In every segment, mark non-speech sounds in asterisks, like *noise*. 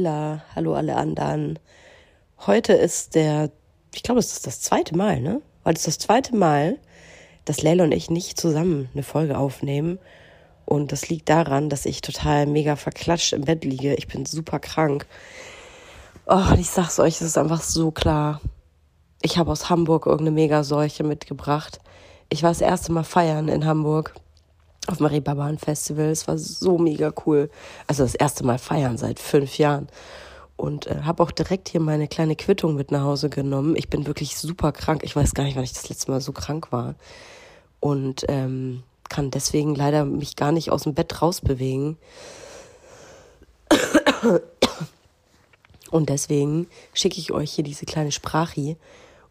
Leila, hallo alle anderen. Heute ist der, ich glaube, es ist das zweite Mal, ne? Heute ist das zweite Mal, dass Leila und ich nicht zusammen eine Folge aufnehmen. Und das liegt daran, dass ich total mega verklatscht im Bett liege. Ich bin super krank. Oh, ich sag's euch, es ist einfach so klar. Ich habe aus Hamburg irgendeine Megaseuche mitgebracht. Ich war das erste Mal feiern in Hamburg auf dem Reeperbahn Festival. Es war so mega cool. Also das erste Mal feiern seit fünf Jahren. Und äh, habe auch direkt hier meine kleine Quittung mit nach Hause genommen. Ich bin wirklich super krank. Ich weiß gar nicht, wann ich das letzte Mal so krank war. Und ähm, kann deswegen leider mich gar nicht aus dem Bett rausbewegen. Und deswegen schicke ich euch hier diese kleine Sprache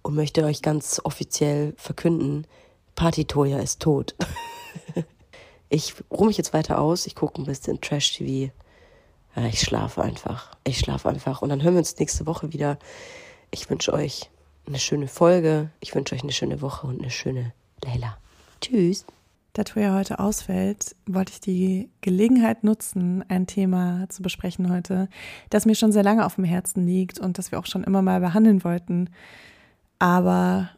und möchte euch ganz offiziell verkünden, Partytoja ist tot. *laughs* ich ruhe mich jetzt weiter aus, ich gucke ein bisschen Trash-TV. Ja, ich schlafe einfach. Ich schlafe einfach. Und dann hören wir uns nächste Woche wieder. Ich wünsche euch eine schöne Folge. Ich wünsche euch eine schöne Woche und eine schöne Leila. Tschüss. Da Toya heute ausfällt, wollte ich die Gelegenheit nutzen, ein Thema zu besprechen heute, das mir schon sehr lange auf dem Herzen liegt und das wir auch schon immer mal behandeln wollten. Aber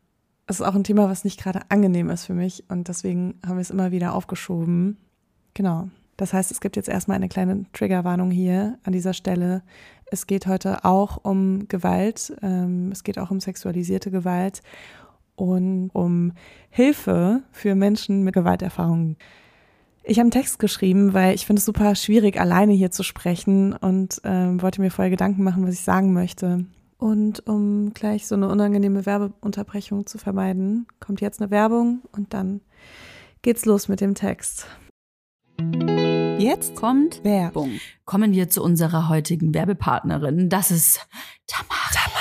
es ist auch ein Thema, was nicht gerade angenehm ist für mich und deswegen haben wir es immer wieder aufgeschoben. Genau. Das heißt, es gibt jetzt erstmal eine kleine Triggerwarnung hier an dieser Stelle. Es geht heute auch um Gewalt. Ähm, es geht auch um sexualisierte Gewalt und um Hilfe für Menschen mit Gewalterfahrungen. Ich habe einen Text geschrieben, weil ich finde es super schwierig, alleine hier zu sprechen und ähm, wollte mir vorher Gedanken machen, was ich sagen möchte. Und um gleich so eine unangenehme Werbeunterbrechung zu vermeiden, kommt jetzt eine Werbung und dann geht's los mit dem Text. Jetzt kommt Werbung. Kommen wir zu unserer heutigen Werbepartnerin. Das ist Tamara.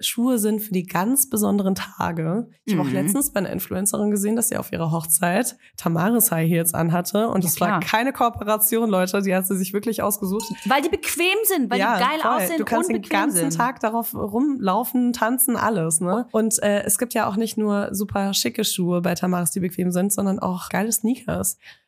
Schuhe sind für die ganz besonderen Tage. Ich mhm. habe auch letztens bei einer Influencerin gesehen, dass sie auf ihrer Hochzeit Tamaris High Heels anhatte. Und es ja, war keine Kooperation, Leute. Die hat sie sich wirklich ausgesucht. Weil die bequem sind, weil ja, die geil voll. aussehen Du kannst den ganzen sind. Tag darauf rumlaufen, tanzen, alles. Ne? Und äh, es gibt ja auch nicht nur super schicke Schuhe bei Tamaris, die bequem sind, sondern auch geile Sneakers.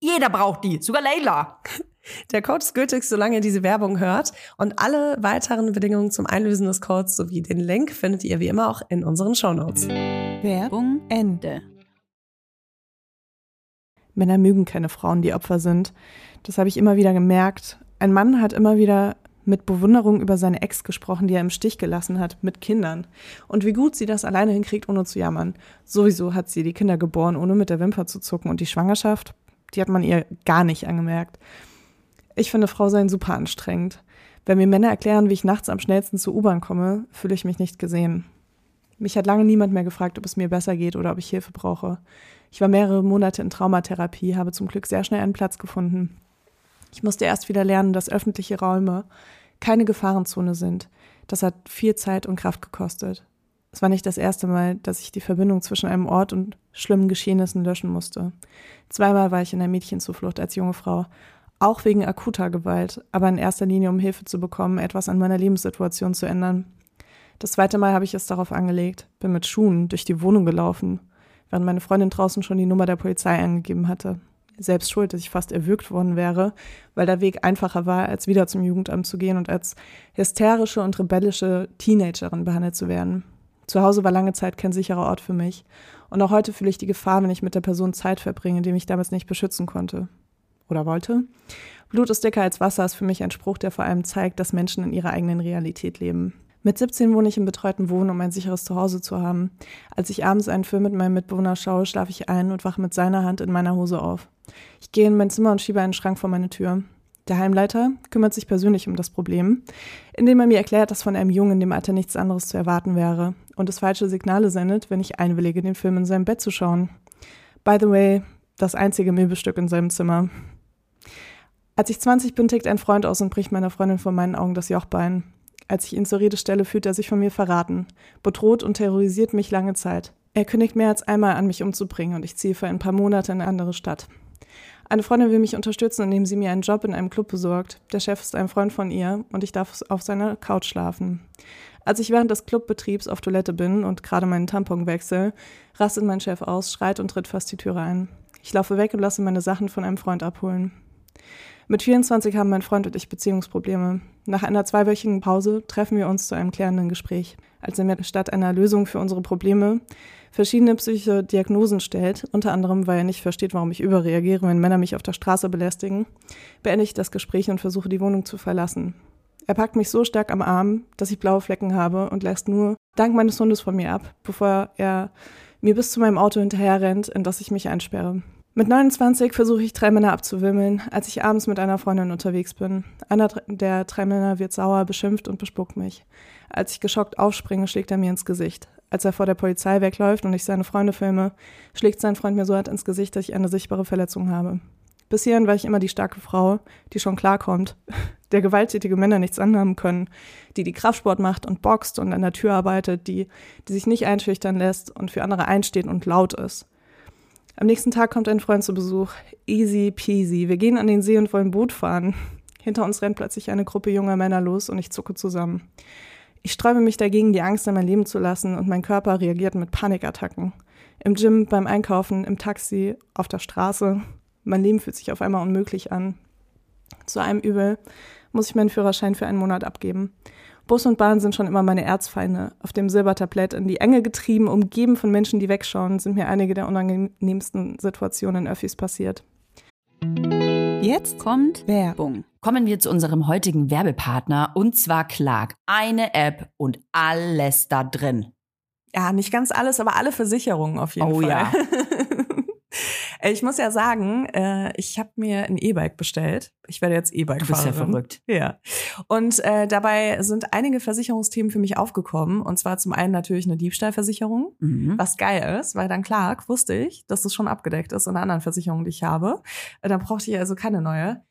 jeder braucht die, sogar Leila. *laughs* Der Code ist gültig, solange ihr diese Werbung hört. Und alle weiteren Bedingungen zum Einlösen des Codes sowie den Link findet ihr wie immer auch in unseren Shownotes. Werbung Ende. Männer mögen keine Frauen, die Opfer sind. Das habe ich immer wieder gemerkt. Ein Mann hat immer wieder mit Bewunderung über seine Ex gesprochen, die er im Stich gelassen hat, mit Kindern. Und wie gut sie das alleine hinkriegt, ohne zu jammern. Sowieso hat sie die Kinder geboren, ohne mit der Wimper zu zucken. Und die Schwangerschaft, die hat man ihr gar nicht angemerkt. Ich finde Frau sein super anstrengend. Wenn mir Männer erklären, wie ich nachts am schnellsten zur U-Bahn komme, fühle ich mich nicht gesehen. Mich hat lange niemand mehr gefragt, ob es mir besser geht oder ob ich Hilfe brauche. Ich war mehrere Monate in Traumatherapie, habe zum Glück sehr schnell einen Platz gefunden. Ich musste erst wieder lernen, dass öffentliche Räume keine Gefahrenzone sind. Das hat viel Zeit und Kraft gekostet. Es war nicht das erste Mal, dass ich die Verbindung zwischen einem Ort und schlimmen Geschehnissen löschen musste. Zweimal war ich in der Mädchenzuflucht als junge Frau, auch wegen akuter Gewalt, aber in erster Linie, um Hilfe zu bekommen, etwas an meiner Lebenssituation zu ändern. Das zweite Mal habe ich es darauf angelegt, bin mit Schuhen durch die Wohnung gelaufen, während meine Freundin draußen schon die Nummer der Polizei angegeben hatte selbst schuld, dass ich fast erwürgt worden wäre, weil der Weg einfacher war, als wieder zum Jugendamt zu gehen und als hysterische und rebellische Teenagerin behandelt zu werden. Zu Hause war lange Zeit kein sicherer Ort für mich. Und auch heute fühle ich die Gefahr, wenn ich mit der Person Zeit verbringe, die mich damals nicht beschützen konnte. Oder wollte. Blut ist dicker als Wasser ist für mich ein Spruch, der vor allem zeigt, dass Menschen in ihrer eigenen Realität leben. Mit 17 wohne ich im betreuten Wohnen, um ein sicheres Zuhause zu haben. Als ich abends einen Film mit meinem Mitbewohner schaue, schlafe ich ein und wache mit seiner Hand in meiner Hose auf. Ich gehe in mein Zimmer und schiebe einen Schrank vor meine Tür. Der Heimleiter kümmert sich persönlich um das Problem, indem er mir erklärt, dass von einem Jungen in dem Alter nichts anderes zu erwarten wäre und es falsche Signale sendet, wenn ich einwillige, den Film in seinem Bett zu schauen. By the way, das einzige Möbelstück in seinem Zimmer. Als ich 20 bin, tickt ein Freund aus und bricht meiner Freundin vor meinen Augen das Jochbein. Als ich ihn zur Rede stelle, fühlt er sich von mir verraten, bedroht und terrorisiert mich lange Zeit. Er kündigt mehr als einmal an, mich umzubringen und ich ziehe für ein paar Monate in eine andere Stadt. Eine Freundin will mich unterstützen, indem sie mir einen Job in einem Club besorgt. Der Chef ist ein Freund von ihr und ich darf auf seiner Couch schlafen. Als ich während des Clubbetriebs auf Toilette bin und gerade meinen Tampon wechsle, rastet mein Chef aus, schreit und tritt fast die Türe ein. Ich laufe weg und lasse meine Sachen von einem Freund abholen. Mit 24 haben mein Freund und ich Beziehungsprobleme. Nach einer zweiwöchigen Pause treffen wir uns zu einem klärenden Gespräch. Als er mir statt einer Lösung für unsere Probleme verschiedene psychische Diagnosen stellt, unter anderem, weil er nicht versteht, warum ich überreagiere, wenn Männer mich auf der Straße belästigen, beende ich das Gespräch und versuche die Wohnung zu verlassen. Er packt mich so stark am Arm, dass ich blaue Flecken habe und lässt nur dank meines Hundes von mir ab, bevor er mir bis zu meinem Auto hinterher rennt, in das ich mich einsperre. Mit 29 versuche ich drei Männer abzuwimmeln, als ich abends mit einer Freundin unterwegs bin. Einer der drei Männer wird sauer, beschimpft und bespuckt mich. Als ich geschockt aufspringe, schlägt er mir ins Gesicht. Als er vor der Polizei wegläuft und ich seine Freunde filme, schlägt sein Freund mir so hart ins Gesicht, dass ich eine sichtbare Verletzung habe. Bis hierhin war ich immer die starke Frau, die schon klarkommt, *laughs* der gewalttätige Männer nichts anhaben können, die die Kraftsport macht und boxt und an der Tür arbeitet, die, die sich nicht einschüchtern lässt und für andere einsteht und laut ist. Am nächsten Tag kommt ein Freund zu Besuch. Easy peasy. Wir gehen an den See und wollen Boot fahren. *laughs* Hinter uns rennt plötzlich eine Gruppe junger Männer los und ich zucke zusammen. Ich sträube mich dagegen, die Angst in mein Leben zu lassen und mein Körper reagiert mit Panikattacken. Im Gym, beim Einkaufen, im Taxi, auf der Straße. Mein Leben fühlt sich auf einmal unmöglich an. Zu einem Übel muss ich meinen Führerschein für einen Monat abgeben. Bus und Bahn sind schon immer meine Erzfeinde. Auf dem Silbertablett in die Enge getrieben, umgeben von Menschen, die wegschauen, sind mir einige der unangenehmsten Situationen in Öffis passiert. Jetzt kommt Werbung. Kommen wir zu unserem heutigen Werbepartner und zwar Clark. Eine App und alles da drin. Ja, nicht ganz alles, aber alle Versicherungen auf jeden oh, Fall. Oh *laughs* ja. Äh, ich muss ja sagen, äh, ich habe mir ein E-Bike bestellt. Ich werde jetzt E-Bike fahren. Du bist ja verrückt. Ja. Und äh, dabei sind einige Versicherungsthemen für mich aufgekommen. Und zwar zum einen natürlich eine Diebstahlversicherung, mhm. was geil ist, weil dann klar wusste ich, dass das schon abgedeckt ist in einer anderen Versicherung, die ich habe. Äh, dann brauchte ich also keine neue.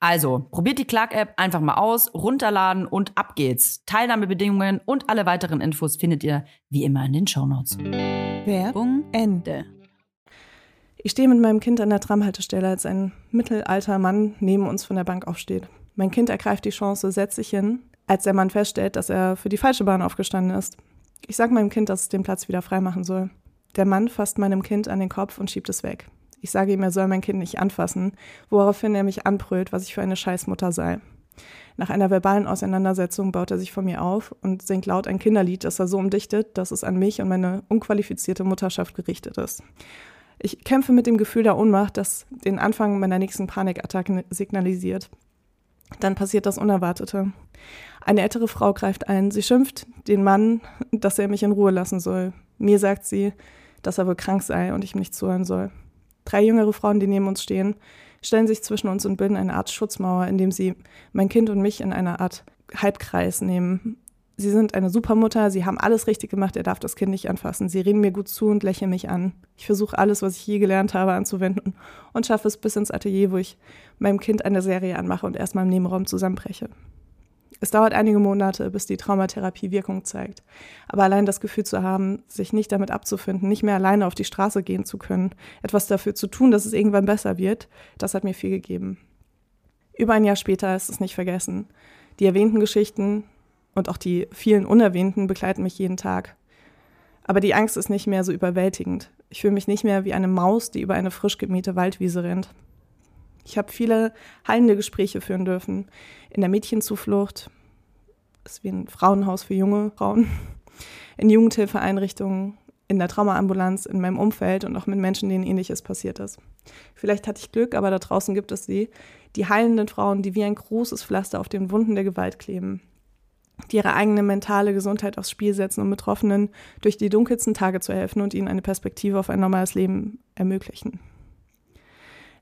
Also, probiert die Clark-App einfach mal aus, runterladen und ab geht's. Teilnahmebedingungen und alle weiteren Infos findet ihr wie immer in den Shownotes. Werbung Ende. Ich stehe mit meinem Kind an der Tramhaltestelle, als ein mittelalter Mann neben uns von der Bank aufsteht. Mein Kind ergreift die Chance, setzt sich hin, als der Mann feststellt, dass er für die falsche Bahn aufgestanden ist. Ich sage meinem Kind, dass es den Platz wieder freimachen soll. Der Mann fasst meinem Kind an den Kopf und schiebt es weg. Ich sage ihm, er soll mein Kind nicht anfassen, woraufhin er mich anbrüllt, was ich für eine Scheißmutter sei. Nach einer verbalen Auseinandersetzung baut er sich vor mir auf und singt laut ein Kinderlied, das er so umdichtet, dass es an mich und meine unqualifizierte Mutterschaft gerichtet ist. Ich kämpfe mit dem Gefühl der Ohnmacht, das den Anfang meiner nächsten Panikattacke signalisiert. Dann passiert das Unerwartete. Eine ältere Frau greift ein. Sie schimpft den Mann, dass er mich in Ruhe lassen soll. Mir sagt sie, dass er wohl krank sei und ich ihm nicht zuhören soll. Drei jüngere Frauen, die neben uns stehen, stellen sich zwischen uns und bilden eine Art Schutzmauer, indem sie mein Kind und mich in einer Art Halbkreis nehmen. Sie sind eine Supermutter, sie haben alles richtig gemacht, er darf das Kind nicht anfassen. Sie reden mir gut zu und lächeln mich an. Ich versuche alles, was ich je gelernt habe, anzuwenden und schaffe es bis ins Atelier, wo ich meinem Kind eine Serie anmache und erstmal im Nebenraum zusammenbreche. Es dauert einige Monate, bis die Traumatherapie Wirkung zeigt. Aber allein das Gefühl zu haben, sich nicht damit abzufinden, nicht mehr alleine auf die Straße gehen zu können, etwas dafür zu tun, dass es irgendwann besser wird, das hat mir viel gegeben. Über ein Jahr später ist es nicht vergessen. Die erwähnten Geschichten und auch die vielen unerwähnten begleiten mich jeden Tag. Aber die Angst ist nicht mehr so überwältigend. Ich fühle mich nicht mehr wie eine Maus, die über eine frisch gemähte Waldwiese rennt. Ich habe viele heilende Gespräche führen dürfen. In der Mädchenzuflucht, das ist wie ein Frauenhaus für junge Frauen, in Jugendhilfeeinrichtungen, in der Traumaambulanz, in meinem Umfeld und auch mit Menschen, denen ähnliches passiert ist. Vielleicht hatte ich Glück, aber da draußen gibt es sie, die heilenden Frauen, die wie ein großes Pflaster auf den Wunden der Gewalt kleben, die ihre eigene mentale Gesundheit aufs Spiel setzen, um Betroffenen durch die dunkelsten Tage zu helfen und ihnen eine Perspektive auf ein normales Leben ermöglichen.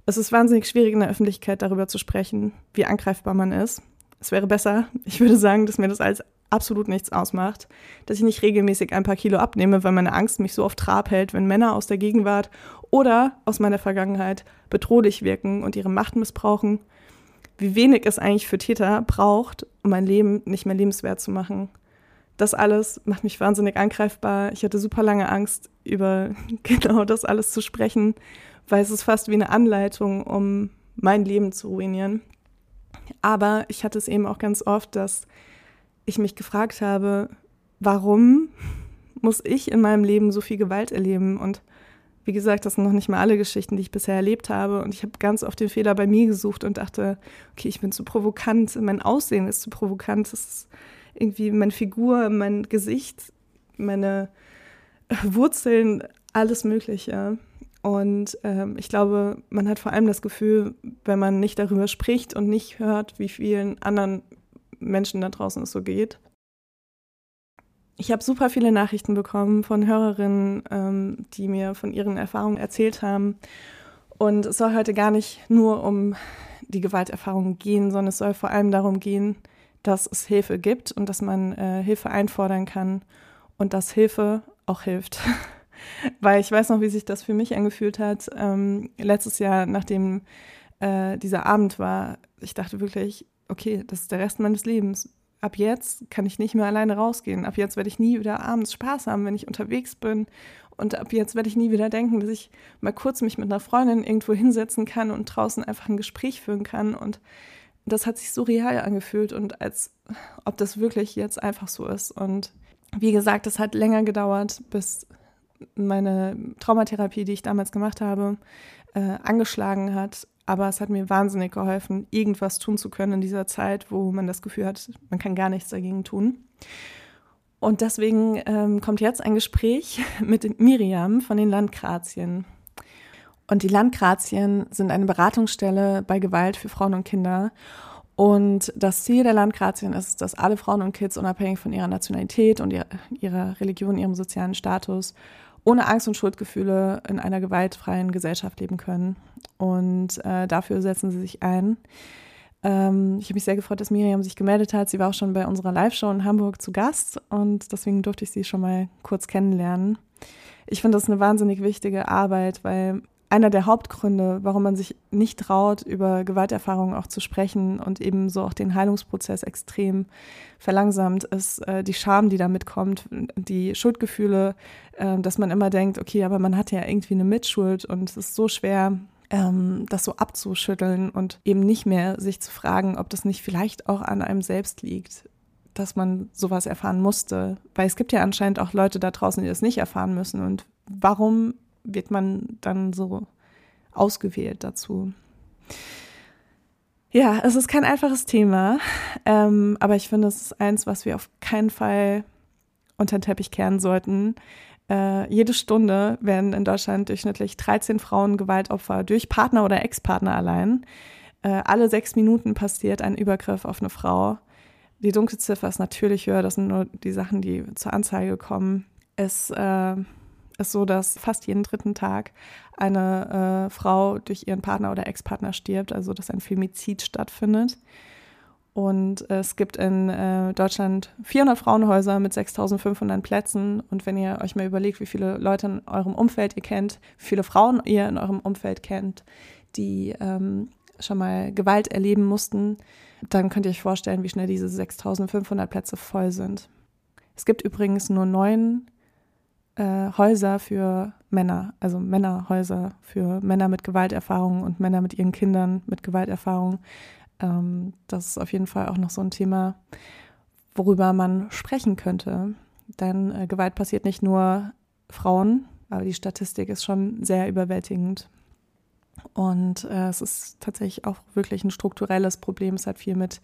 Es ist wahnsinnig schwierig in der Öffentlichkeit darüber zu sprechen, wie angreifbar man ist. Es wäre besser, *laughs* ich würde sagen, dass mir das alles absolut nichts ausmacht, dass ich nicht regelmäßig ein paar Kilo abnehme, weil meine Angst mich so auf Trab hält, wenn Männer aus der Gegenwart oder aus meiner Vergangenheit bedrohlich wirken und ihre Macht missbrauchen. Wie wenig es eigentlich für Täter braucht, um mein Leben nicht mehr lebenswert zu machen. Das alles macht mich wahnsinnig angreifbar. Ich hatte super lange Angst, über *laughs* genau das alles zu sprechen weil es ist fast wie eine Anleitung, um mein Leben zu ruinieren. Aber ich hatte es eben auch ganz oft, dass ich mich gefragt habe, warum muss ich in meinem Leben so viel Gewalt erleben? Und wie gesagt, das sind noch nicht mal alle Geschichten, die ich bisher erlebt habe. Und ich habe ganz oft den Fehler bei mir gesucht und dachte, okay, ich bin zu provokant, mein Aussehen ist zu provokant, das ist irgendwie meine Figur, mein Gesicht, meine Wurzeln, alles Mögliche. Und ähm, ich glaube, man hat vor allem das Gefühl, wenn man nicht darüber spricht und nicht hört, wie vielen anderen Menschen da draußen es so geht. Ich habe super viele Nachrichten bekommen von Hörerinnen, ähm, die mir von ihren Erfahrungen erzählt haben. Und es soll heute gar nicht nur um die Gewalterfahrung gehen, sondern es soll vor allem darum gehen, dass es Hilfe gibt und dass man äh, Hilfe einfordern kann und dass Hilfe auch hilft. *laughs* Weil ich weiß noch, wie sich das für mich angefühlt hat. Ähm, letztes Jahr, nachdem äh, dieser Abend war, ich dachte wirklich, okay, das ist der Rest meines Lebens. Ab jetzt kann ich nicht mehr alleine rausgehen. Ab jetzt werde ich nie wieder abends Spaß haben, wenn ich unterwegs bin. Und ab jetzt werde ich nie wieder denken, dass ich mal kurz mich mit einer Freundin irgendwo hinsetzen kann und draußen einfach ein Gespräch führen kann. Und das hat sich so real angefühlt und als ob das wirklich jetzt einfach so ist. Und wie gesagt, es hat länger gedauert, bis meine Traumatherapie, die ich damals gemacht habe, äh, angeschlagen hat. Aber es hat mir wahnsinnig geholfen, irgendwas tun zu können in dieser Zeit, wo man das Gefühl hat, man kann gar nichts dagegen tun. Und deswegen ähm, kommt jetzt ein Gespräch *laughs* mit Miriam von den Landgrazien. Und die Landgrazien sind eine Beratungsstelle bei Gewalt für Frauen und Kinder. Und das Ziel der Landgrazien ist, dass alle Frauen und Kids unabhängig von ihrer Nationalität und ihrer Religion, ihrem sozialen Status ohne Angst und Schuldgefühle in einer gewaltfreien Gesellschaft leben können. Und äh, dafür setzen sie sich ein. Ähm, ich habe mich sehr gefreut, dass Miriam sich gemeldet hat. Sie war auch schon bei unserer Live-Show in Hamburg zu Gast und deswegen durfte ich sie schon mal kurz kennenlernen. Ich finde das eine wahnsinnig wichtige Arbeit, weil einer der Hauptgründe, warum man sich nicht traut, über Gewalterfahrungen auch zu sprechen und ebenso auch den Heilungsprozess extrem verlangsamt, ist äh, die Scham, die damit kommt, die Schuldgefühle, äh, dass man immer denkt, okay, aber man hat ja irgendwie eine Mitschuld und es ist so schwer, ähm, das so abzuschütteln und eben nicht mehr sich zu fragen, ob das nicht vielleicht auch an einem selbst liegt dass man sowas erfahren musste. Weil es gibt ja anscheinend auch Leute da draußen, die das nicht erfahren müssen. Und warum wird man dann so ausgewählt dazu. Ja, es ist kein einfaches Thema, ähm, aber ich finde, es ist eins, was wir auf keinen Fall unter den Teppich kehren sollten. Äh, jede Stunde werden in Deutschland durchschnittlich 13 Frauen Gewaltopfer durch Partner oder Ex-Partner allein. Äh, alle sechs Minuten passiert ein Übergriff auf eine Frau. Die Dunkelziffer ist natürlich höher, das sind nur die Sachen, die zur Anzeige kommen. Es äh, ist so, dass fast jeden dritten Tag eine äh, Frau durch ihren Partner oder Ex-Partner stirbt, also dass ein Femizid stattfindet. Und es gibt in äh, Deutschland 400 Frauenhäuser mit 6500 Plätzen. Und wenn ihr euch mal überlegt, wie viele Leute in eurem Umfeld ihr kennt, wie viele Frauen ihr in eurem Umfeld kennt, die ähm, schon mal Gewalt erleben mussten, dann könnt ihr euch vorstellen, wie schnell diese 6500 Plätze voll sind. Es gibt übrigens nur neun äh, Häuser für Männer, also Männerhäuser für Männer mit Gewalterfahrung und Männer mit ihren Kindern mit Gewalterfahrung. Ähm, das ist auf jeden Fall auch noch so ein Thema, worüber man sprechen könnte. Denn äh, Gewalt passiert nicht nur Frauen, aber die Statistik ist schon sehr überwältigend. Und äh, es ist tatsächlich auch wirklich ein strukturelles Problem. Es hat viel mit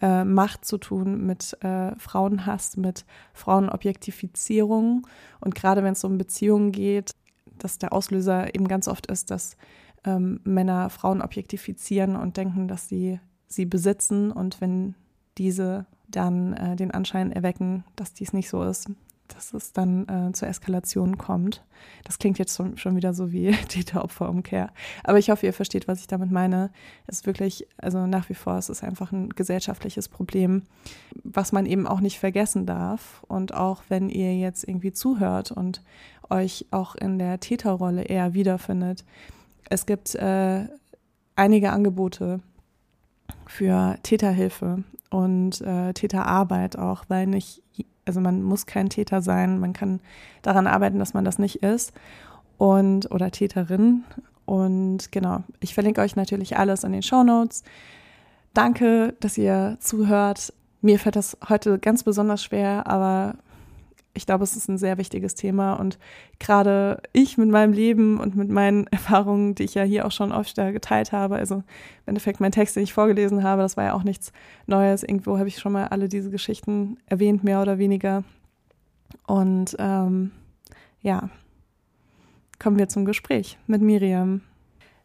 äh, Macht zu tun, mit äh, Frauenhass, mit Frauenobjektifizierung. Und gerade wenn es um Beziehungen geht, dass der Auslöser eben ganz oft ist, dass ähm, Männer Frauen objektifizieren und denken, dass sie sie besitzen. Und wenn diese dann äh, den Anschein erwecken, dass dies nicht so ist, dass es dann äh, zur Eskalation kommt. Das klingt jetzt schon, schon wieder so wie *laughs* Täter-Opfer-Umkehr. Aber ich hoffe, ihr versteht, was ich damit meine. Es ist wirklich, also nach wie vor, es ist einfach ein gesellschaftliches Problem, was man eben auch nicht vergessen darf. Und auch wenn ihr jetzt irgendwie zuhört und euch auch in der Täterrolle eher wiederfindet, es gibt äh, einige Angebote für Täterhilfe und äh, Täterarbeit auch, weil nicht also man muss kein Täter sein, man kann daran arbeiten, dass man das nicht ist und oder Täterin. Und genau, ich verlinke euch natürlich alles in den Show Notes. Danke, dass ihr zuhört. Mir fällt das heute ganz besonders schwer, aber ich glaube, es ist ein sehr wichtiges Thema und gerade ich mit meinem Leben und mit meinen *laughs* Erfahrungen, die ich ja hier auch schon öfter geteilt habe, also im Endeffekt mein Text, den ich vorgelesen habe, das war ja auch nichts Neues. Irgendwo habe ich schon mal alle diese Geschichten erwähnt, mehr oder weniger. Und ähm, ja, kommen wir zum Gespräch mit Miriam.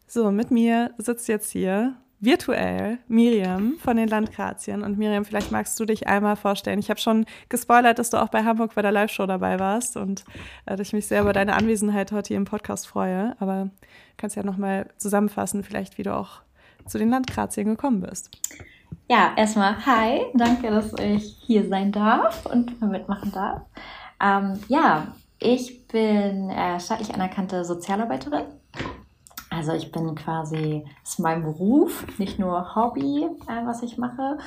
So, mit mir sitzt jetzt hier virtuell Miriam von den Landgrazien. Und Miriam, vielleicht magst du dich einmal vorstellen. Ich habe schon gespoilert, dass du auch bei Hamburg bei der Live-Show dabei warst und äh, dass ich mich sehr über deine Anwesenheit heute hier im Podcast freue. Aber kannst ja nochmal zusammenfassen, vielleicht, wie du auch zu den Landgrazien gekommen bist. Ja, erstmal hi, danke, dass ich hier sein darf und mitmachen darf. Ähm, ja, ich bin äh, staatlich anerkannte Sozialarbeiterin also ich bin quasi, das ist mein Beruf, nicht nur Hobby, äh, was ich mache.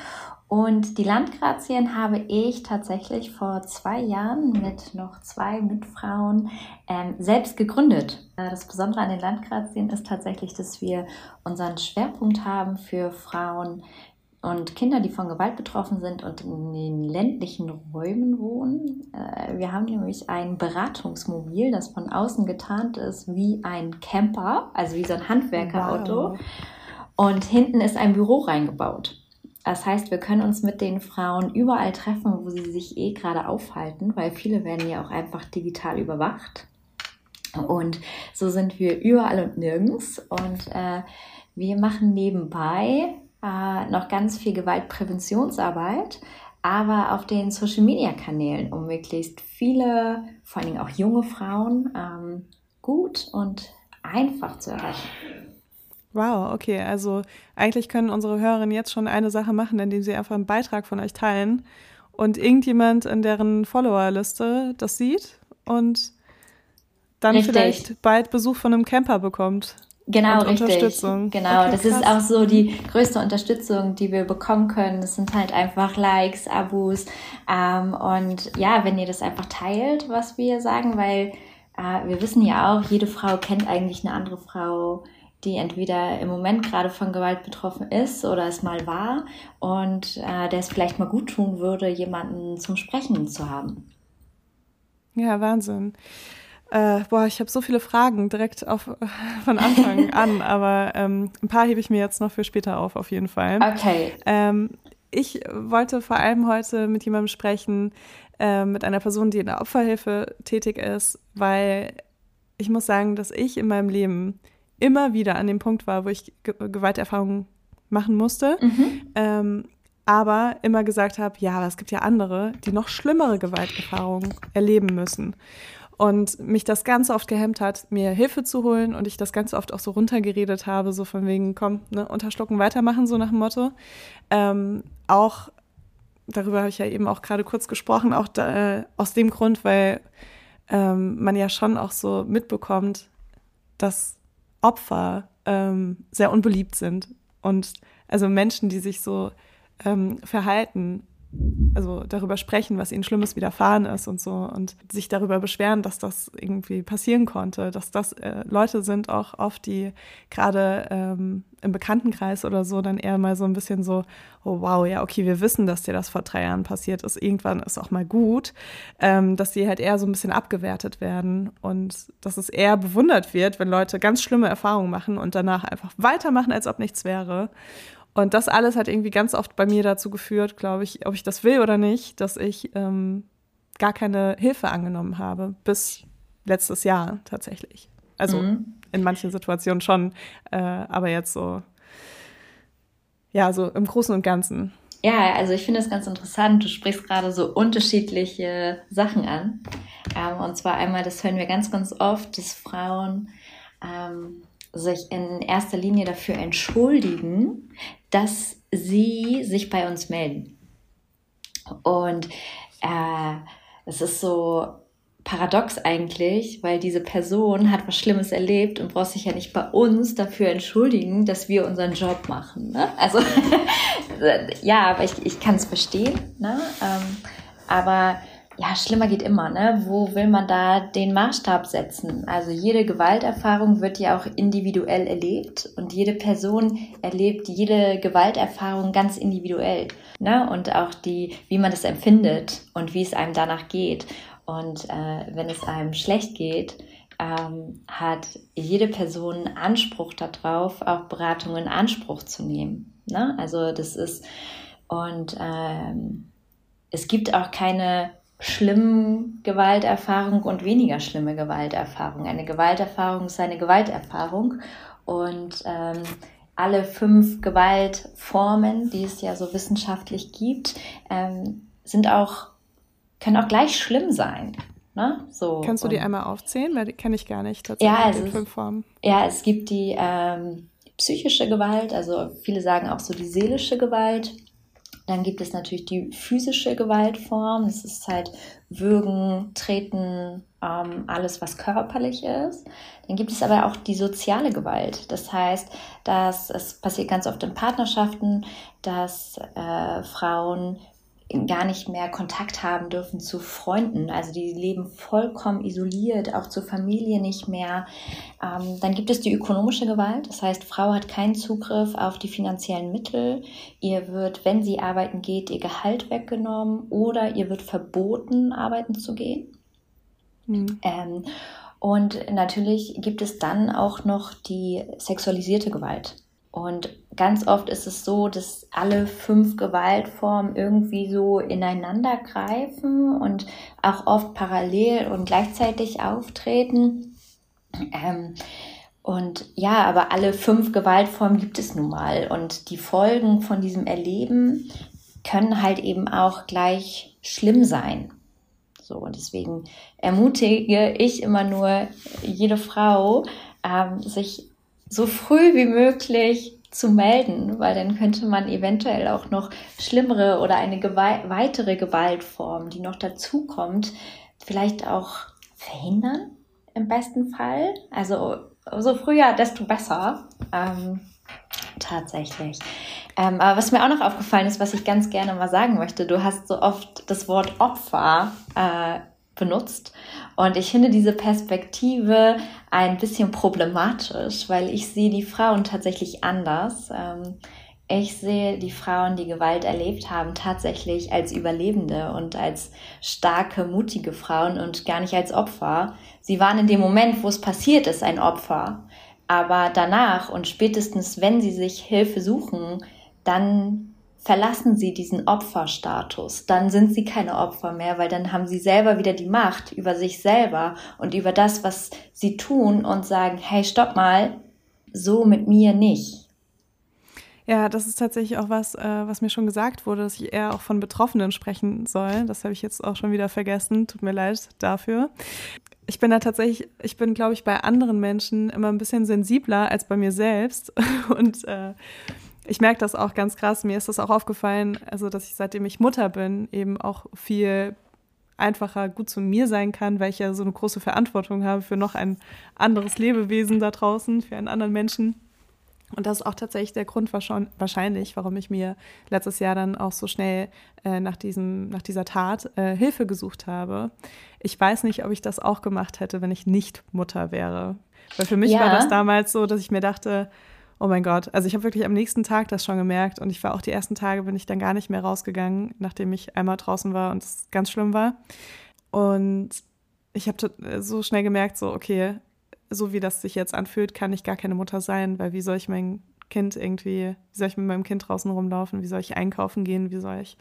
Und die Landgrazien habe ich tatsächlich vor zwei Jahren mit noch zwei Mitfrauen ähm, selbst gegründet. Äh, das Besondere an den Landgrazien ist tatsächlich, dass wir unseren Schwerpunkt haben für Frauen und Kinder, die von Gewalt betroffen sind und in den ländlichen Räumen wohnen. Äh, wir haben nämlich ein Beratungsmobil, das von außen getarnt ist wie ein Camper, also wie so ein Handwerkerauto. Wow. Und hinten ist ein Büro reingebaut. Das heißt, wir können uns mit den Frauen überall treffen, wo sie sich eh gerade aufhalten, weil viele werden ja auch einfach digital überwacht. Und so sind wir überall und nirgends. Und äh, wir machen nebenbei äh, noch ganz viel Gewaltpräventionsarbeit, aber auf den Social-Media-Kanälen, um möglichst viele, vor allen Dingen auch junge Frauen, ähm, gut und einfach zu erreichen. Wow, okay. Also eigentlich können unsere Hörerinnen jetzt schon eine Sache machen, indem sie einfach einen Beitrag von euch teilen und irgendjemand in deren Followerliste das sieht und dann Richtig. vielleicht bald Besuch von einem Camper bekommt. Genau, und richtig. Unterstützung. Genau, okay, das krass. ist auch so die größte Unterstützung, die wir bekommen können. Das sind halt einfach Likes, Abos. Ähm, und ja, wenn ihr das einfach teilt, was wir sagen, weil äh, wir wissen ja auch, jede Frau kennt eigentlich eine andere Frau, die entweder im Moment gerade von Gewalt betroffen ist oder es mal war und äh, der es vielleicht mal gut tun würde, jemanden zum Sprechen zu haben. Ja, Wahnsinn. Äh, boah, ich habe so viele Fragen direkt auf, *laughs* von Anfang *laughs* an, aber ähm, ein paar hebe ich mir jetzt noch für später auf, auf jeden Fall. Okay. Ähm, ich wollte vor allem heute mit jemandem sprechen, äh, mit einer Person, die in der Opferhilfe tätig ist, weil ich muss sagen, dass ich in meinem Leben immer wieder an dem Punkt war, wo ich Ge Gewalterfahrungen machen musste. Mhm. Ähm, aber immer gesagt habe, ja, aber es gibt ja andere, die noch schlimmere Gewalterfahrungen erleben müssen. Und mich das ganz oft gehemmt hat, mir Hilfe zu holen und ich das ganz oft auch so runtergeredet habe, so von wegen, komm, ne, unterschlucken, weitermachen, so nach dem Motto. Ähm, auch, darüber habe ich ja eben auch gerade kurz gesprochen, auch da, äh, aus dem Grund, weil ähm, man ja schon auch so mitbekommt, dass Opfer ähm, sehr unbeliebt sind. Und also Menschen, die sich so ähm, verhalten, also darüber sprechen, was ihnen Schlimmes widerfahren ist und so und sich darüber beschweren, dass das irgendwie passieren konnte, dass das äh, Leute sind auch oft, die gerade ähm, im Bekanntenkreis oder so dann eher mal so ein bisschen so, oh wow, ja, okay, wir wissen, dass dir das vor drei Jahren passiert ist, irgendwann ist auch mal gut, ähm, dass die halt eher so ein bisschen abgewertet werden und dass es eher bewundert wird, wenn Leute ganz schlimme Erfahrungen machen und danach einfach weitermachen, als ob nichts wäre. Und das alles hat irgendwie ganz oft bei mir dazu geführt, glaube ich, ob ich das will oder nicht, dass ich ähm, gar keine Hilfe angenommen habe, bis letztes Jahr tatsächlich. Also mhm. in manchen Situationen schon, äh, aber jetzt so, ja, so im Großen und Ganzen. Ja, also ich finde es ganz interessant. Du sprichst gerade so unterschiedliche Sachen an. Ähm, und zwar einmal, das hören wir ganz, ganz oft, dass Frauen ähm, sich in erster Linie dafür entschuldigen, dass sie sich bei uns melden. Und äh, es ist so paradox eigentlich, weil diese Person hat was Schlimmes erlebt und braucht sich ja nicht bei uns dafür entschuldigen, dass wir unseren Job machen. Ne? Also *laughs* ja, aber ich, ich kann es verstehen. Ne? Ähm, aber ja, schlimmer geht immer, ne? Wo will man da den Maßstab setzen? Also jede Gewalterfahrung wird ja auch individuell erlebt und jede Person erlebt jede Gewalterfahrung ganz individuell, ne? Und auch die, wie man das empfindet und wie es einem danach geht. Und äh, wenn es einem schlecht geht, ähm, hat jede Person Anspruch darauf, auch Beratungen in Anspruch zu nehmen. Ne? Also das ist und ähm, es gibt auch keine schlimmen Gewalterfahrung und weniger schlimme Gewalterfahrung. Eine Gewalterfahrung ist eine Gewalterfahrung und ähm, alle fünf Gewaltformen, die es ja so wissenschaftlich gibt, ähm, sind auch können auch gleich schlimm sein. Ne? So, Kannst du die einmal aufzählen? Weil die kenne ich gar nicht tatsächlich. Ja, es, fünf Formen. ja, es gibt die ähm, psychische Gewalt, also viele sagen auch so die seelische Gewalt. Dann gibt es natürlich die physische Gewaltform. Das ist halt Würgen, Treten, ähm, alles, was körperlich ist. Dann gibt es aber auch die soziale Gewalt. Das heißt, dass es passiert ganz oft in Partnerschaften, dass äh, Frauen gar nicht mehr Kontakt haben dürfen zu Freunden. Also die leben vollkommen isoliert, auch zur Familie nicht mehr. Ähm, dann gibt es die ökonomische Gewalt. Das heißt, Frau hat keinen Zugriff auf die finanziellen Mittel. Ihr wird, wenn sie arbeiten geht, ihr Gehalt weggenommen oder ihr wird verboten, arbeiten zu gehen. Mhm. Ähm, und natürlich gibt es dann auch noch die sexualisierte Gewalt. Und ganz oft ist es so, dass alle fünf Gewaltformen irgendwie so ineinander greifen und auch oft parallel und gleichzeitig auftreten. Ähm, und ja, aber alle fünf Gewaltformen gibt es nun mal. Und die Folgen von diesem Erleben können halt eben auch gleich schlimm sein. So, und deswegen ermutige ich immer nur jede Frau, ähm, sich so früh wie möglich zu melden, weil dann könnte man eventuell auch noch schlimmere oder eine Gewalt, weitere Gewaltform, die noch dazukommt, vielleicht auch verhindern im besten Fall. Also so früher, desto besser. Ähm, tatsächlich. Ähm, aber was mir auch noch aufgefallen ist, was ich ganz gerne mal sagen möchte, du hast so oft das Wort Opfer äh, benutzt. Und ich finde diese Perspektive ein bisschen problematisch, weil ich sehe die Frauen tatsächlich anders. Ähm, ich sehe die Frauen, die Gewalt erlebt haben, tatsächlich als Überlebende und als starke, mutige Frauen und gar nicht als Opfer. Sie waren in dem Moment, wo es passiert ist, ein Opfer. Aber danach und spätestens, wenn sie sich Hilfe suchen, dann verlassen sie diesen Opferstatus. Dann sind sie keine Opfer mehr, weil dann haben sie selber wieder die Macht über sich selber und über das, was sie tun und sagen, hey, stopp mal, so mit mir nicht. Ja, das ist tatsächlich auch was, äh, was mir schon gesagt wurde, dass ich eher auch von Betroffenen sprechen soll. Das habe ich jetzt auch schon wieder vergessen. Tut mir leid dafür. Ich bin da tatsächlich, ich bin, glaube ich, bei anderen Menschen immer ein bisschen sensibler als bei mir selbst. *laughs* Und äh, ich merke das auch ganz krass. Mir ist das auch aufgefallen, also dass ich seitdem ich Mutter bin, eben auch viel einfacher gut zu mir sein kann, weil ich ja so eine große Verantwortung habe für noch ein anderes Lebewesen da draußen, für einen anderen Menschen. Und das ist auch tatsächlich der Grund wahrscheinlich, warum ich mir letztes Jahr dann auch so schnell äh, nach, diesem, nach dieser Tat äh, Hilfe gesucht habe. Ich weiß nicht, ob ich das auch gemacht hätte, wenn ich nicht Mutter wäre. Weil für mich ja. war das damals so, dass ich mir dachte, oh mein Gott, also ich habe wirklich am nächsten Tag das schon gemerkt und ich war auch die ersten Tage, bin ich dann gar nicht mehr rausgegangen, nachdem ich einmal draußen war und es ganz schlimm war. Und ich habe so schnell gemerkt, so, okay, so wie das sich jetzt anfühlt, kann ich gar keine Mutter sein, weil wie soll ich mein Kind irgendwie, wie soll ich mit meinem Kind draußen rumlaufen, wie soll ich einkaufen gehen, wie soll ich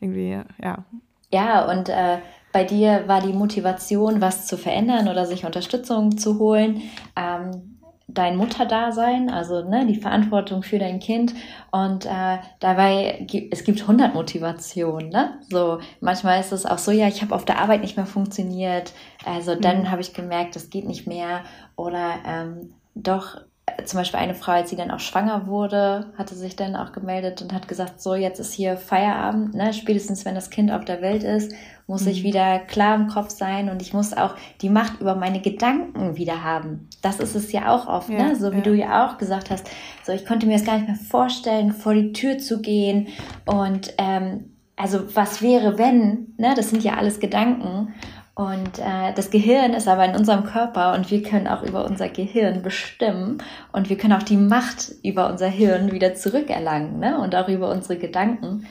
irgendwie, ja. Ja, und äh, bei dir war die Motivation, was zu verändern oder sich Unterstützung zu holen, ähm, dein Mutterdasein, also ne, die Verantwortung für dein Kind und äh, dabei es gibt 100 Motivationen, ne? So manchmal ist es auch so, ja, ich habe auf der Arbeit nicht mehr funktioniert, also dann mhm. habe ich gemerkt, das geht nicht mehr oder ähm, doch zum Beispiel eine Frau, als sie dann auch schwanger wurde, hatte sich dann auch gemeldet und hat gesagt, so jetzt ist hier Feierabend, ne? spätestens wenn das Kind auf der Welt ist, muss mhm. ich wieder klar im Kopf sein und ich muss auch die Macht über meine Gedanken wieder haben. Das ist es ja auch oft, ja, ne? so wie ja. du ja auch gesagt hast. So, ich konnte mir das gar nicht mehr vorstellen, vor die Tür zu gehen und ähm, also was wäre, wenn, ne? das sind ja alles Gedanken. Und äh, das Gehirn ist aber in unserem Körper und wir können auch über unser Gehirn bestimmen und wir können auch die Macht über unser Hirn wieder zurückerlangen ne? und auch über unsere Gedanken.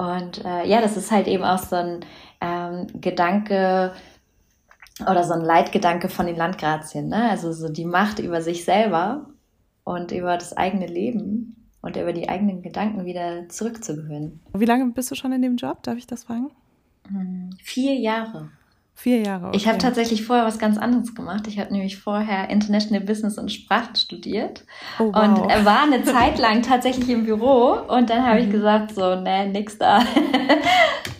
Und äh, ja, das ist halt eben auch so ein ähm, Gedanke oder so ein Leitgedanke von den Landgrazien. Ne? Also so die Macht über sich selber und über das eigene Leben und über die eigenen Gedanken wieder zurückzugewinnen. Wie lange bist du schon in dem Job? Darf ich das fragen? Hm, vier Jahre. Vier Jahre. Okay. Ich habe tatsächlich vorher was ganz anderes gemacht. Ich habe nämlich vorher International Business und Sprachen studiert oh, wow. und war eine *laughs* Zeit lang tatsächlich im Büro und dann habe mhm. ich gesagt, so, ne, nix da. *laughs*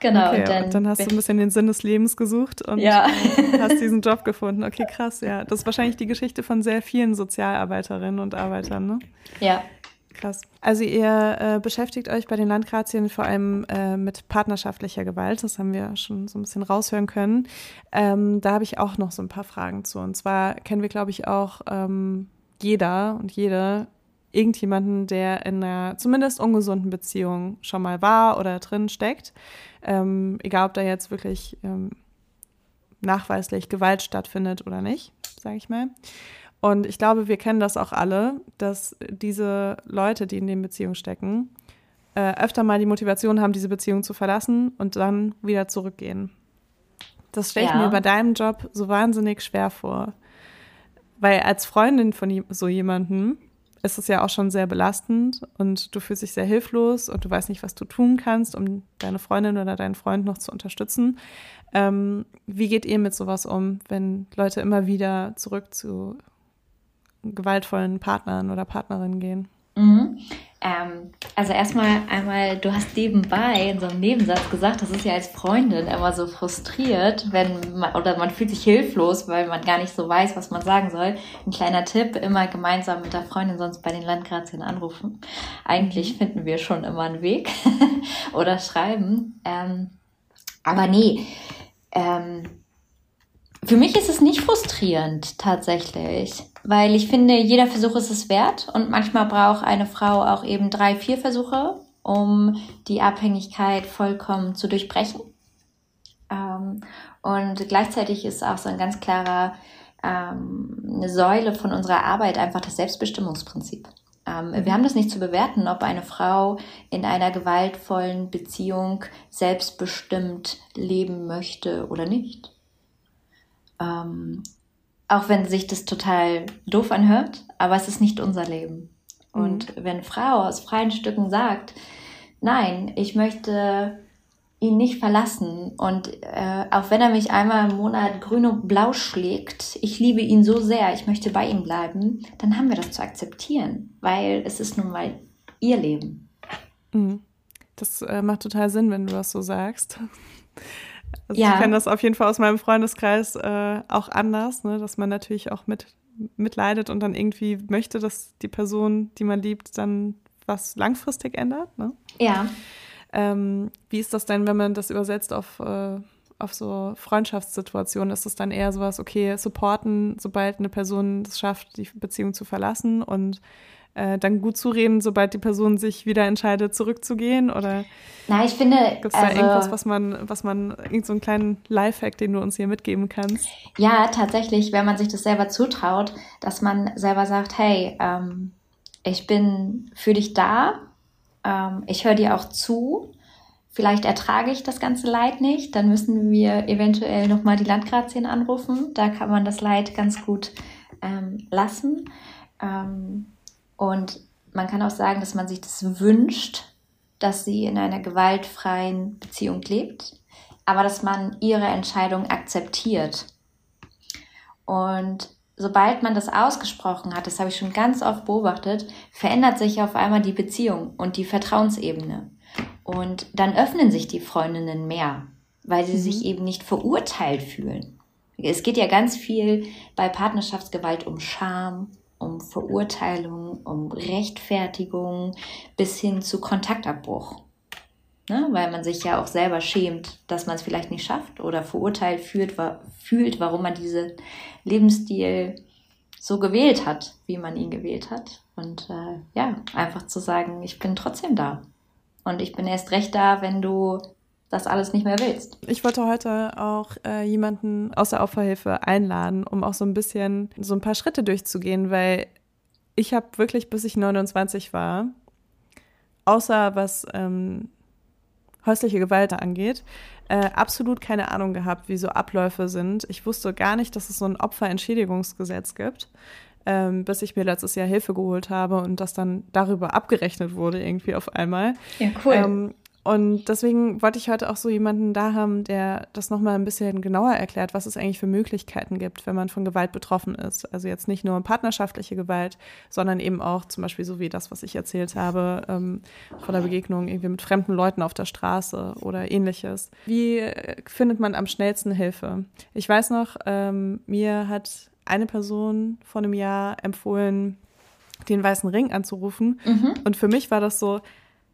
Genau. Okay, und dann, und dann hast du ein bisschen den Sinn des Lebens gesucht und ja. *laughs* hast diesen Job gefunden. Okay, krass, ja. Das ist wahrscheinlich die Geschichte von sehr vielen Sozialarbeiterinnen und Arbeitern, ne? Ja. Krass. Also ihr äh, beschäftigt euch bei den Landgrazien vor allem äh, mit partnerschaftlicher Gewalt. Das haben wir schon so ein bisschen raushören können. Ähm, da habe ich auch noch so ein paar Fragen zu. Und zwar kennen wir, glaube ich, auch ähm, jeder und jede irgendjemanden, der in einer zumindest ungesunden Beziehung schon mal war oder drin steckt. Ähm, egal, ob da jetzt wirklich ähm, nachweislich Gewalt stattfindet oder nicht, sage ich mal. Und ich glaube, wir kennen das auch alle, dass diese Leute, die in den Beziehungen stecken, äh, öfter mal die Motivation haben, diese Beziehung zu verlassen und dann wieder zurückgehen. Das stelle ich ja. mir bei deinem Job so wahnsinnig schwer vor. Weil als Freundin von so jemandem ist es ja auch schon sehr belastend und du fühlst dich sehr hilflos und du weißt nicht, was du tun kannst, um deine Freundin oder deinen Freund noch zu unterstützen. Ähm, wie geht ihr mit sowas um, wenn Leute immer wieder zurück zu gewaltvollen Partnern oder Partnerinnen gehen? Mhm. Ähm, also erstmal einmal, du hast nebenbei in so einem Nebensatz gesagt, das ist ja als Freundin immer so frustriert, wenn man, oder man fühlt sich hilflos, weil man gar nicht so weiß, was man sagen soll. Ein kleiner Tipp, immer gemeinsam mit der Freundin sonst bei den Landgrazien anrufen. Eigentlich mhm. finden wir schon immer einen Weg *laughs* oder schreiben. Ähm, aber nee, ähm, für mich ist es nicht frustrierend tatsächlich weil ich finde, jeder Versuch ist es wert und manchmal braucht eine Frau auch eben drei, vier Versuche, um die Abhängigkeit vollkommen zu durchbrechen. Ähm, und gleichzeitig ist auch so ein ganz klarer ähm, eine Säule von unserer Arbeit einfach das Selbstbestimmungsprinzip. Ähm, mhm. Wir haben das nicht zu bewerten, ob eine Frau in einer gewaltvollen Beziehung selbstbestimmt leben möchte oder nicht. Ähm, auch wenn sich das total doof anhört, aber es ist nicht unser Leben. Mhm. Und wenn Frau aus freien Stücken sagt, nein, ich möchte ihn nicht verlassen und äh, auch wenn er mich einmal im Monat grün und blau schlägt, ich liebe ihn so sehr, ich möchte bei ihm bleiben, dann haben wir das zu akzeptieren, weil es ist nun mal ihr Leben. Mhm. Das äh, macht total Sinn, wenn du das so sagst. Also ja. ich kenne das auf jeden Fall aus meinem Freundeskreis äh, auch anders, ne? dass man natürlich auch mit, mitleidet und dann irgendwie möchte, dass die Person, die man liebt, dann was langfristig ändert. Ne? Ja. Ähm, wie ist das denn, wenn man das übersetzt auf, äh, auf so Freundschaftssituationen? Ist es dann eher sowas, okay, supporten, sobald eine Person es schafft, die Beziehung zu verlassen und äh, dann gut zureden, sobald die Person sich wieder entscheidet, zurückzugehen? Oder Na, ich finde. Gibt es da also, irgendwas, was man, was man, irgend so einen kleinen Lifehack, den du uns hier mitgeben kannst? Ja, tatsächlich, wenn man sich das selber zutraut, dass man selber sagt, hey, ähm, ich bin für dich da, ähm, ich höre dir auch zu. Vielleicht ertrage ich das ganze Leid nicht, dann müssen wir eventuell nochmal die Landgrazien anrufen. Da kann man das Leid ganz gut ähm, lassen. Ähm, und man kann auch sagen, dass man sich das wünscht, dass sie in einer gewaltfreien Beziehung lebt, aber dass man ihre Entscheidung akzeptiert. Und sobald man das ausgesprochen hat, das habe ich schon ganz oft beobachtet, verändert sich auf einmal die Beziehung und die Vertrauensebene. Und dann öffnen sich die Freundinnen mehr, weil sie mhm. sich eben nicht verurteilt fühlen. Es geht ja ganz viel bei Partnerschaftsgewalt um Scham, um Verurteilung, um Rechtfertigung bis hin zu Kontaktabbruch. Ne? Weil man sich ja auch selber schämt, dass man es vielleicht nicht schafft oder verurteilt fühlt, wa fühlt, warum man diesen Lebensstil so gewählt hat, wie man ihn gewählt hat. Und äh, ja, einfach zu sagen, ich bin trotzdem da. Und ich bin erst recht da, wenn du das alles nicht mehr willst. Ich wollte heute auch äh, jemanden aus der Opferhilfe einladen, um auch so ein bisschen so ein paar Schritte durchzugehen, weil ich habe wirklich, bis ich 29 war, außer was ähm, häusliche Gewalt angeht, äh, absolut keine Ahnung gehabt, wie so Abläufe sind. Ich wusste gar nicht, dass es so ein Opferentschädigungsgesetz gibt. Ähm, bis ich mir letztes Jahr Hilfe geholt habe und das dann darüber abgerechnet wurde irgendwie auf einmal. Ja, cool. Ähm, und deswegen wollte ich heute auch so jemanden da haben, der das nochmal ein bisschen genauer erklärt, was es eigentlich für Möglichkeiten gibt, wenn man von Gewalt betroffen ist. Also jetzt nicht nur partnerschaftliche Gewalt, sondern eben auch zum Beispiel so wie das, was ich erzählt habe, ähm, von der Begegnung irgendwie mit fremden Leuten auf der Straße oder ähnliches. Wie äh, findet man am schnellsten Hilfe? Ich weiß noch, ähm, mir hat eine Person vor einem Jahr empfohlen, den Weißen Ring anzurufen. Mhm. Und für mich war das so,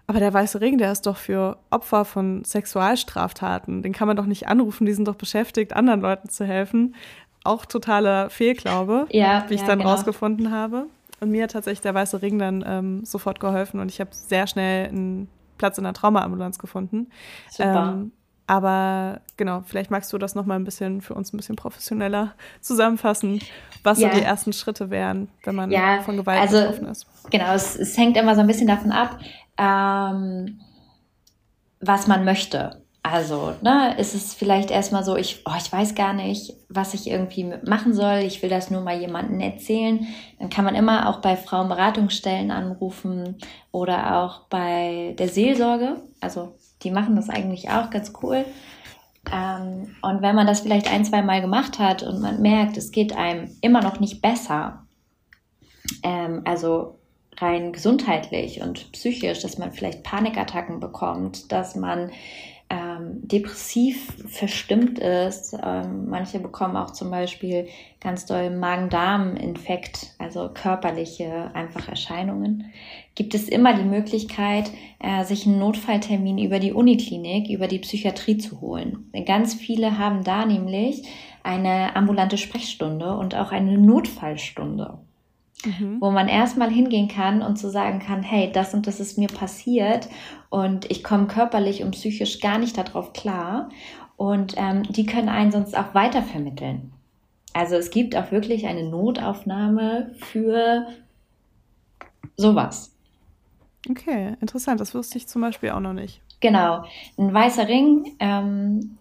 aber der Weiße Ring, der ist doch für Opfer von Sexualstraftaten. Den kann man doch nicht anrufen, die sind doch beschäftigt, anderen Leuten zu helfen. Auch totaler Fehlglaube, ja, wie ich ja, dann genau. rausgefunden habe. Und mir hat tatsächlich der Weiße Ring dann ähm, sofort geholfen und ich habe sehr schnell einen Platz in der Traumaambulanz gefunden. Super. Ähm, aber genau, vielleicht magst du das noch mal ein bisschen für uns ein bisschen professioneller zusammenfassen, was ja. so die ersten Schritte wären, wenn man ja, von Gewalt also, betroffen ist. Genau, es, es hängt immer so ein bisschen davon ab, ähm, was man möchte. Also, ne, ist es vielleicht erstmal so, ich, oh, ich weiß gar nicht, was ich irgendwie machen soll. Ich will das nur mal jemandem erzählen. Dann kann man immer auch bei Frauenberatungsstellen anrufen oder auch bei der Seelsorge. Also, die machen das eigentlich auch ganz cool. Ähm, und wenn man das vielleicht ein, zwei Mal gemacht hat und man merkt, es geht einem immer noch nicht besser, ähm, also rein gesundheitlich und psychisch, dass man vielleicht Panikattacken bekommt, dass man ähm, depressiv verstimmt ist. Ähm, manche bekommen auch zum Beispiel ganz doll Magen-Darm-Infekt, also körperliche einfach Erscheinungen. Gibt es immer die Möglichkeit, äh, sich einen Notfalltermin über die Uniklinik, über die Psychiatrie zu holen. Ganz viele haben da nämlich eine ambulante Sprechstunde und auch eine Notfallstunde mhm. wo man erstmal hingehen kann und zu sagen kann, hey, das und das ist mir passiert und ich komme körperlich und psychisch gar nicht darauf klar. Und ähm, die können einen sonst auch weitervermitteln. Also es gibt auch wirklich eine Notaufnahme für sowas. Okay, interessant. Das wusste ich zum Beispiel auch noch nicht. Genau. Ein weißer Ring. Ähm,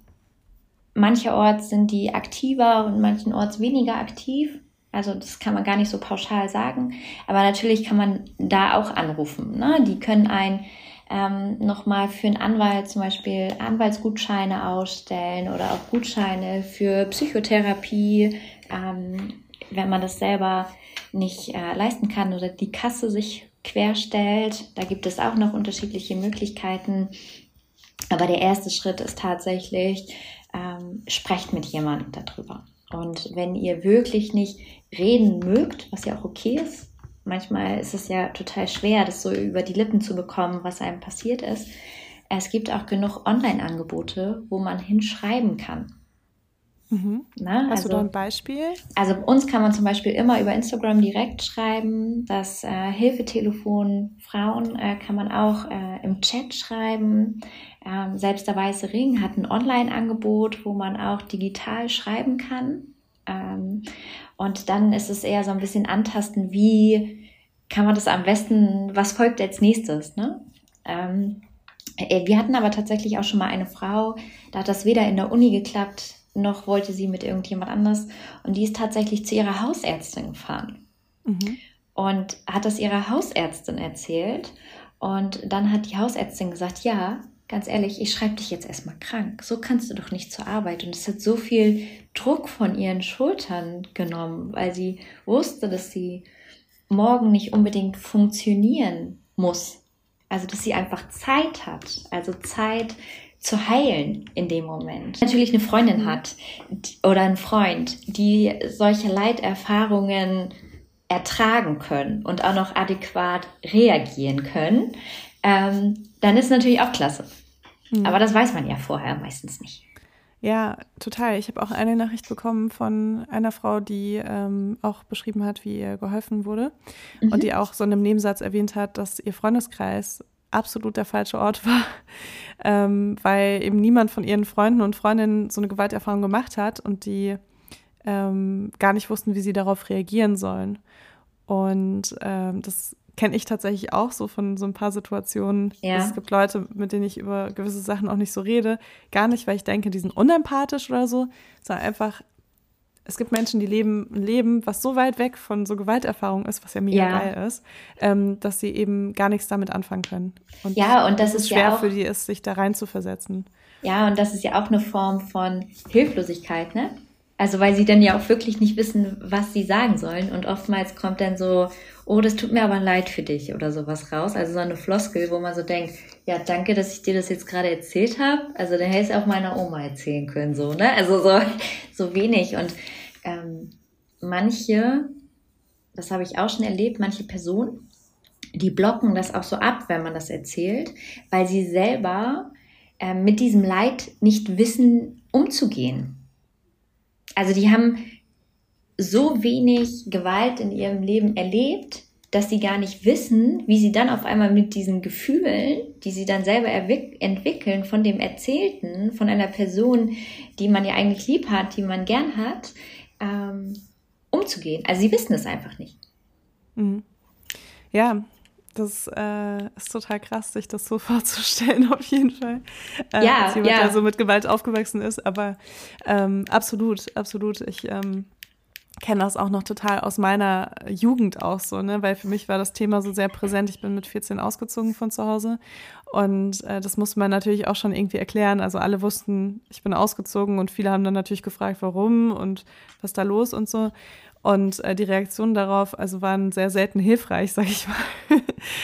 mancherorts sind die aktiver und manchenorts weniger aktiv. Also das kann man gar nicht so pauschal sagen. Aber natürlich kann man da auch anrufen. Ne? Die können einen ähm, nochmal für einen Anwalt zum Beispiel Anwaltsgutscheine ausstellen oder auch Gutscheine für Psychotherapie, ähm, wenn man das selber nicht äh, leisten kann oder die Kasse sich querstellt. Da gibt es auch noch unterschiedliche Möglichkeiten. Aber der erste Schritt ist tatsächlich, ähm, sprecht mit jemandem darüber. Und wenn ihr wirklich nicht reden mögt, was ja auch okay ist, manchmal ist es ja total schwer, das so über die Lippen zu bekommen, was einem passiert ist. Es gibt auch genug Online-Angebote, wo man hinschreiben kann. Mhm. Na, Hast also, du da ein Beispiel? Also uns kann man zum Beispiel immer über Instagram direkt schreiben. Das äh, Hilfetelefon Frauen äh, kann man auch äh, im Chat schreiben. Ähm, selbst der Weiße Ring hat ein Online-Angebot, wo man auch digital schreiben kann. Ähm, und dann ist es eher so ein bisschen antasten, wie kann man das am besten, was folgt als nächstes. Ne? Ähm, äh, wir hatten aber tatsächlich auch schon mal eine Frau, da hat das weder in der Uni geklappt, noch wollte sie mit irgendjemand anders. Und die ist tatsächlich zu ihrer Hausärztin gefahren. Mhm. Und hat das ihrer Hausärztin erzählt. Und dann hat die Hausärztin gesagt, ja, ganz ehrlich, ich schreibe dich jetzt erstmal krank. So kannst du doch nicht zur Arbeit. Und es hat so viel Druck von ihren Schultern genommen, weil sie wusste, dass sie morgen nicht unbedingt funktionieren muss. Also, dass sie einfach Zeit hat. Also Zeit, zu heilen in dem Moment. Natürlich eine Freundin mhm. hat oder ein Freund, die solche Leiterfahrungen ertragen können und auch noch adäquat reagieren können, ähm, dann ist natürlich auch klasse. Mhm. Aber das weiß man ja vorher meistens nicht. Ja, total. Ich habe auch eine Nachricht bekommen von einer Frau, die ähm, auch beschrieben hat, wie ihr geholfen wurde mhm. und die auch so in einem Nebensatz erwähnt hat, dass ihr Freundeskreis absolut der falsche Ort war, *laughs* ähm, weil eben niemand von ihren Freunden und Freundinnen so eine Gewalterfahrung gemacht hat und die ähm, gar nicht wussten, wie sie darauf reagieren sollen. Und ähm, das kenne ich tatsächlich auch so von so ein paar Situationen. Ja. Es gibt Leute, mit denen ich über gewisse Sachen auch nicht so rede. Gar nicht, weil ich denke, die sind unempathisch oder so, sondern einfach, es gibt Menschen, die leben ein Leben, was so weit weg von so Gewalterfahrung ist, was ja mega ja. geil ist, ähm, dass sie eben gar nichts damit anfangen können. Und ja, und das ist schwer ja auch, für die ist, sich da rein zu versetzen. Ja, und das ist ja auch eine Form von Hilflosigkeit, ne? Also weil sie dann ja auch wirklich nicht wissen, was sie sagen sollen. Und oftmals kommt dann so, oh, das tut mir aber leid für dich oder sowas raus. Also so eine Floskel, wo man so denkt, ja, danke, dass ich dir das jetzt gerade erzählt habe. Also dann hätte ich es auch meiner Oma erzählen können, so, ne? Also so, *laughs* so wenig. Und ähm, manche, das habe ich auch schon erlebt, manche Personen, die blocken das auch so ab, wenn man das erzählt, weil sie selber äh, mit diesem Leid nicht wissen, umzugehen. Also die haben so wenig Gewalt in ihrem Leben erlebt, dass sie gar nicht wissen, wie sie dann auf einmal mit diesen Gefühlen, die sie dann selber entwickeln, von dem Erzählten, von einer Person, die man ja eigentlich lieb hat, die man gern hat, ähm, umzugehen. Also sie wissen es einfach nicht. Mhm. Ja, das äh, ist total krass, sich das so *laughs* vorzustellen, auf jeden Fall. Äh, ja, als jemand, ja. der so mit Gewalt aufgewachsen ist. Aber ähm, absolut, absolut. Ich ähm, kenne das auch noch total aus meiner Jugend auch so, ne? Weil für mich war das Thema so sehr präsent. Ich bin mit 14 ausgezogen von zu Hause. Und äh, das musste man natürlich auch schon irgendwie erklären. Also alle wussten, ich bin ausgezogen und viele haben dann natürlich gefragt, warum und was da los und so. Und äh, die Reaktionen darauf also waren sehr selten hilfreich, *laughs* sag ich mal.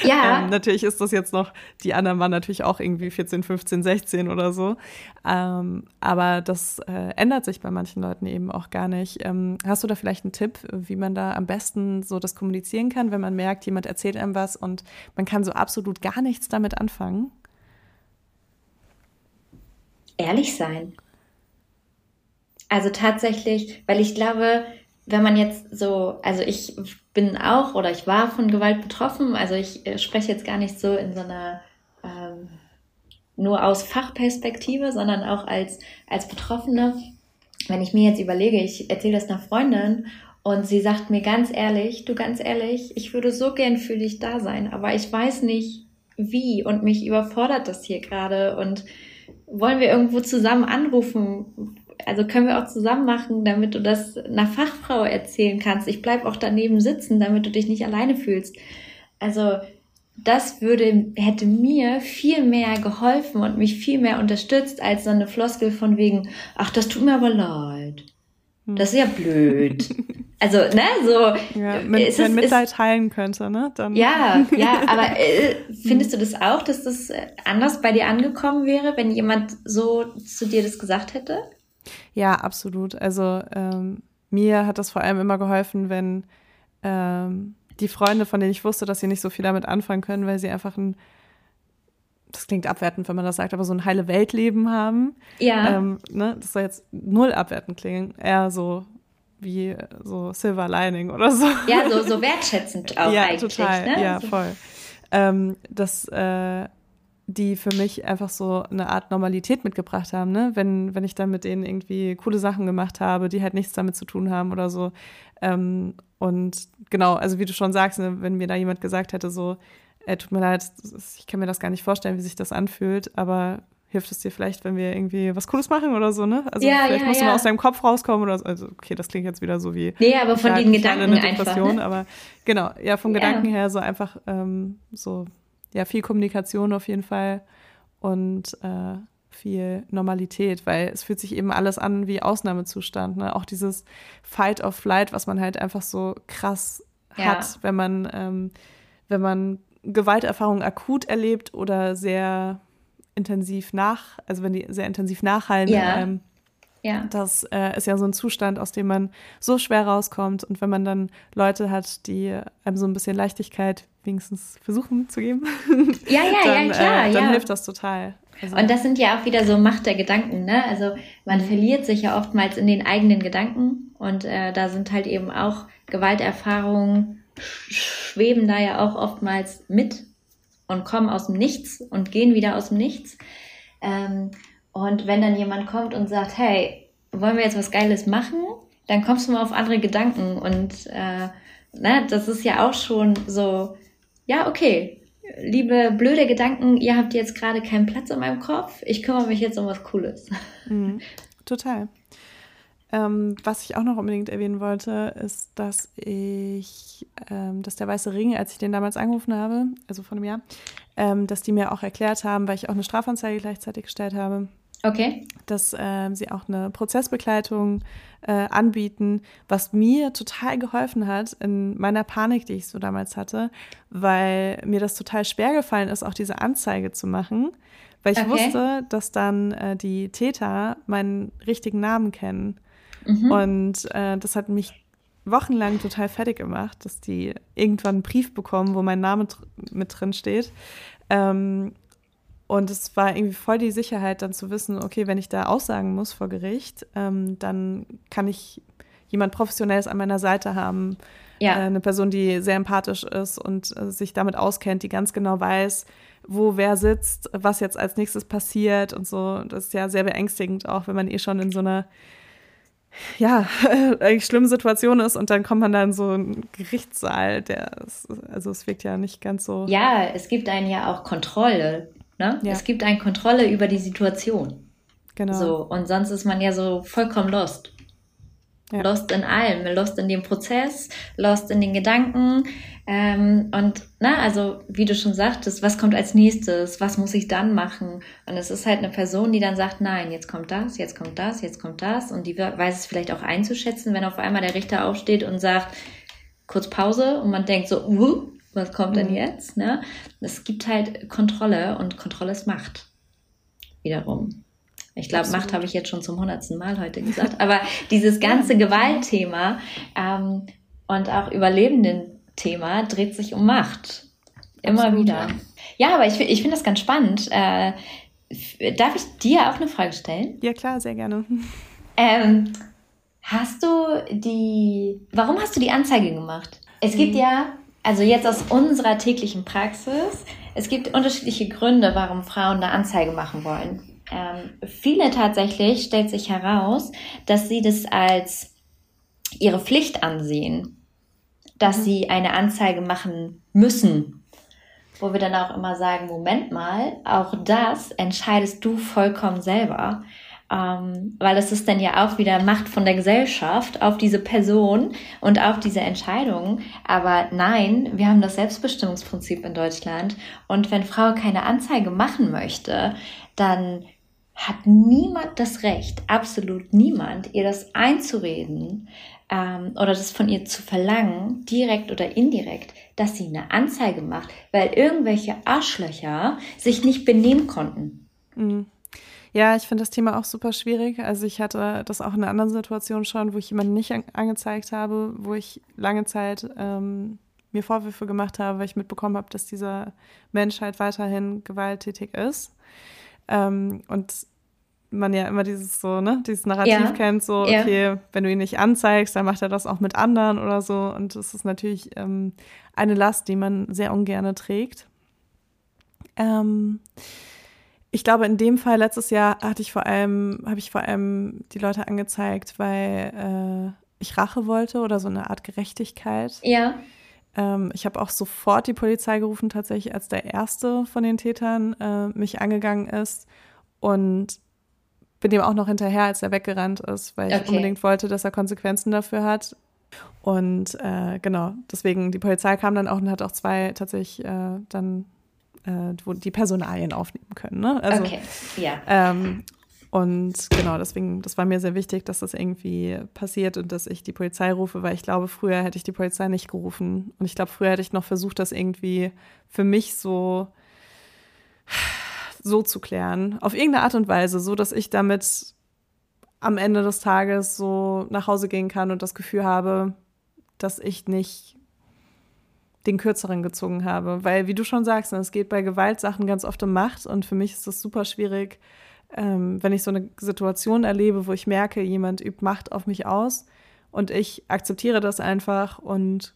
Ja. ähm, natürlich ist das jetzt noch, die anderen waren natürlich auch irgendwie 14, 15, 16 oder so. Ähm, aber das äh, ändert sich bei manchen Leuten eben auch gar nicht. Ähm, hast du da vielleicht einen Tipp, wie man da am besten so das kommunizieren kann, wenn man merkt, jemand erzählt einem was und man kann so absolut gar nichts damit anfangen? Ehrlich sein. Also tatsächlich, weil ich glaube, wenn man jetzt so, also ich bin auch oder ich war von Gewalt betroffen, also ich äh, spreche jetzt gar nicht so in so einer ähm, nur aus Fachperspektive, sondern auch als, als Betroffene. Wenn ich mir jetzt überlege, ich erzähle das einer Freundin und sie sagt mir ganz ehrlich, du ganz ehrlich, ich würde so gern für dich da sein, aber ich weiß nicht wie und mich überfordert das hier gerade und wollen wir irgendwo zusammen anrufen? Also können wir auch zusammen machen, damit du das einer Fachfrau erzählen kannst. Ich bleib auch daneben sitzen, damit du dich nicht alleine fühlst. Also das würde, hätte mir viel mehr geholfen und mich viel mehr unterstützt als so eine Floskel von wegen, ach, das tut mir aber leid. Hm. Das ist ja blöd. *laughs* Also, ne, so. Ja, ist wenn es, Mitleid ist, heilen könnte, ne? Dann. Ja, ja, *laughs* aber äh, findest du das auch, dass das anders bei dir angekommen wäre, wenn jemand so zu dir das gesagt hätte? Ja, absolut. Also ähm, mir hat das vor allem immer geholfen, wenn ähm, die Freunde, von denen ich wusste, dass sie nicht so viel damit anfangen können, weil sie einfach ein, das klingt abwertend, wenn man das sagt, aber so ein heile Weltleben haben. Ja. Ähm, ne, das soll jetzt null abwertend klingen, eher so wie so Silver Lining oder so. Ja, so, so wertschätzend auch *laughs* ja, eigentlich. Total, ne? Ja, so. voll. Ähm, dass äh, die für mich einfach so eine Art Normalität mitgebracht haben, ne? Wenn, wenn ich dann mit denen irgendwie coole Sachen gemacht habe, die halt nichts damit zu tun haben oder so. Ähm, und genau, also wie du schon sagst, ne, wenn mir da jemand gesagt hätte, so, äh, tut mir leid, ich kann mir das gar nicht vorstellen, wie sich das anfühlt, aber hilft es dir vielleicht, wenn wir irgendwie was Cooles machen oder so, ne? Also Ja, vielleicht ja, musst du ja. mal aus deinem Kopf rauskommen oder so. Also, okay, das klingt jetzt wieder so wie. Nee, aber von den Gedanken eine einfach. Depression, Ne? aber genau, ja, vom. Gedanken her so einfach ähm, so, ja, viel Kommunikation auf jeden Fall und äh, viel Normalität, weil es fühlt sich eben alles an wie Ausnahmezustand, ne? Auch dieses Fight of Flight, was man halt einfach so krass Ja. hat, wenn man, ähm, wenn man Gewalterfahrungen akut erlebt oder sehr intensiv nach, also wenn die sehr intensiv nachhallen in Ja. einem, Ja. das äh, ist ja so ein Zustand, aus dem man so schwer rauskommt. Und wenn man dann Leute hat, die einem so ein bisschen Leichtigkeit wenigstens versuchen zu geben, Ja, ja, *laughs* dann, ja, klar, äh, dann ja. hilft das total. Also, Und das sind ja auch wieder so Macht der Gedanken, ne? Also man Mhm. verliert sich ja oftmals in den eigenen Gedanken und äh, da sind halt eben auch Gewalterfahrungen sch- schweben da ja auch oftmals mit und kommen aus dem Nichts und gehen wieder aus dem Nichts. Ähm, und wenn dann jemand kommt und sagt, hey, wollen wir jetzt was Geiles machen, dann kommst du mal auf andere Gedanken und äh, ne, das ist ja auch schon so, ja, okay, liebe blöde Gedanken, ihr habt jetzt gerade keinen Platz in meinem Kopf, ich kümmere mich jetzt um was Cooles. Mhm, total. Ähm, was ich auch noch unbedingt erwähnen wollte, ist, dass ich, ähm, dass der Weiße Ring, als ich den damals angerufen habe, also vor einem Jahr, ähm, dass die mir auch erklärt haben, weil ich auch eine Strafanzeige gleichzeitig gestellt habe, Okay. dass ähm, sie auch eine Prozessbegleitung äh, anbieten, was mir total geholfen hat in meiner Panik, die ich so damals hatte, weil mir das total schwer gefallen ist, auch diese Anzeige zu machen, weil ich Okay. wusste, dass dann äh, die Täter meinen richtigen Namen kennen. Mhm. Und äh, das hat mich wochenlang total fertig gemacht, dass die irgendwann einen Brief bekommen, wo mein Name dr mit drin steht. Ähm, und es war irgendwie voll die Sicherheit, dann zu wissen, okay, wenn ich da aussagen muss vor Gericht, ähm, dann kann ich jemand Professionelles an meiner Seite haben. Ja. Äh, eine Person, die sehr empathisch ist und äh, sich damit auskennt, die ganz genau weiß, wo wer sitzt, was jetzt als nächstes passiert und so. Das ist ja sehr beängstigend, auch wenn man eh schon in so einer ja, *laughs* eigentlich schlimme Situation ist und dann kommt man da in so einen Gerichtssaal, der ist, also es wirkt ja nicht ganz so. Ja, es gibt einen ja auch Kontrolle. Ne? Ja. Es gibt eine Kontrolle über die Situation. genau. So, und sonst ist man ja so vollkommen lost. Ja. Lost in allem, lost in dem Prozess, lost in den Gedanken. Ähm, und na, also wie du schon sagtest, was kommt als nächstes? Was muss ich dann machen? Und es ist halt eine Person, die dann sagt, nein, jetzt kommt das, jetzt kommt das, jetzt kommt das. Und die weiß es vielleicht auch einzuschätzen, wenn auf einmal der Richter aufsteht und sagt, kurz Pause und man denkt so, uh, was kommt denn Mhm. jetzt? Ne? Es gibt halt Kontrolle und Kontrolle ist Macht. Wiederum. Ich glaube. Macht habe ich jetzt schon zum hundertsten Mal heute gesagt. Aber dieses ganze *laughs* Gewaltthema ähm, und auch Überlebenden-Thema dreht sich um Macht. Immer Absolut, wieder. ja. Ja, aber ich, ich finde das ganz spannend. Äh, darf ich dir auch eine Frage stellen? Ja, klar, sehr gerne. Ähm, hast du die, warum hast du die Anzeige gemacht? Es gibt ja, also jetzt aus unserer täglichen Praxis, es gibt unterschiedliche Gründe, warum Frauen eine Anzeige machen wollen. Ähm, viele tatsächlich stellt sich heraus, dass sie das als ihre Pflicht ansehen, dass sie eine Anzeige machen müssen. Wo wir dann auch immer sagen, Moment mal, auch das entscheidest du vollkommen selber. Ähm, weil das ist dann ja auch wieder Macht von der Gesellschaft auf diese Person und auf diese Entscheidung. Aber nein, wir haben das Selbstbestimmungsprinzip in Deutschland. Und wenn Frau keine Anzeige machen möchte, dann hat niemand das Recht, absolut niemand, ihr das einzureden ähm, oder das von ihr zu verlangen, direkt oder indirekt, dass sie eine Anzeige macht, weil irgendwelche Arschlöcher sich nicht benehmen konnten. Mhm. Ja, ich finde das Thema auch super schwierig. Also ich hatte das auch in einer anderen Situation schon, wo ich jemanden nicht an angezeigt habe, wo ich lange Zeit ähm, mir Vorwürfe gemacht habe, weil ich mitbekommen habe, dass dieser Mensch halt weiterhin gewalttätig ist. Ähm, und man ja immer dieses so, ne, dieses Narrativ ja. kennt, so, okay, ja. wenn du ihn nicht anzeigst, dann macht er das auch mit anderen oder so. Und das ist natürlich ähm, eine Last, die man sehr ungern trägt. Ähm, ich glaube, in dem Fall letztes Jahr hatte ich vor allem, habe ich vor allem die Leute angezeigt, weil äh, ich Rache wollte oder so eine Art Gerechtigkeit. Ja. Ähm, ich habe auch sofort die Polizei gerufen, tatsächlich, als der erste von den Tätern äh, mich angegangen ist. Und bin ihm auch noch hinterher, als er weggerannt ist, weil ich unbedingt wollte, dass er Konsequenzen dafür hat. Und äh, genau, deswegen, die Polizei kam dann auch und hat auch zwei tatsächlich äh, dann äh, wo die Personalien aufnehmen können. Ne? Also, okay, ja. Ähm, und genau, deswegen, das war mir sehr wichtig, dass das irgendwie passiert und dass ich die Polizei rufe, weil ich glaube, früher hätte ich die Polizei nicht gerufen. Und ich glaube, früher hätte ich noch versucht, das irgendwie für mich so, so zu klären. Auf irgendeine Art und Weise, so dass ich damit am Ende des Tages so nach Hause gehen kann und das Gefühl habe, dass ich nicht den kürzeren gezogen habe. Weil, wie du schon sagst, ne, es geht bei Gewaltsachen ganz oft um Macht und für mich ist es super schwierig, ähm, wenn ich so eine Situation erlebe, wo ich merke, jemand übt Macht auf mich aus und ich akzeptiere das einfach und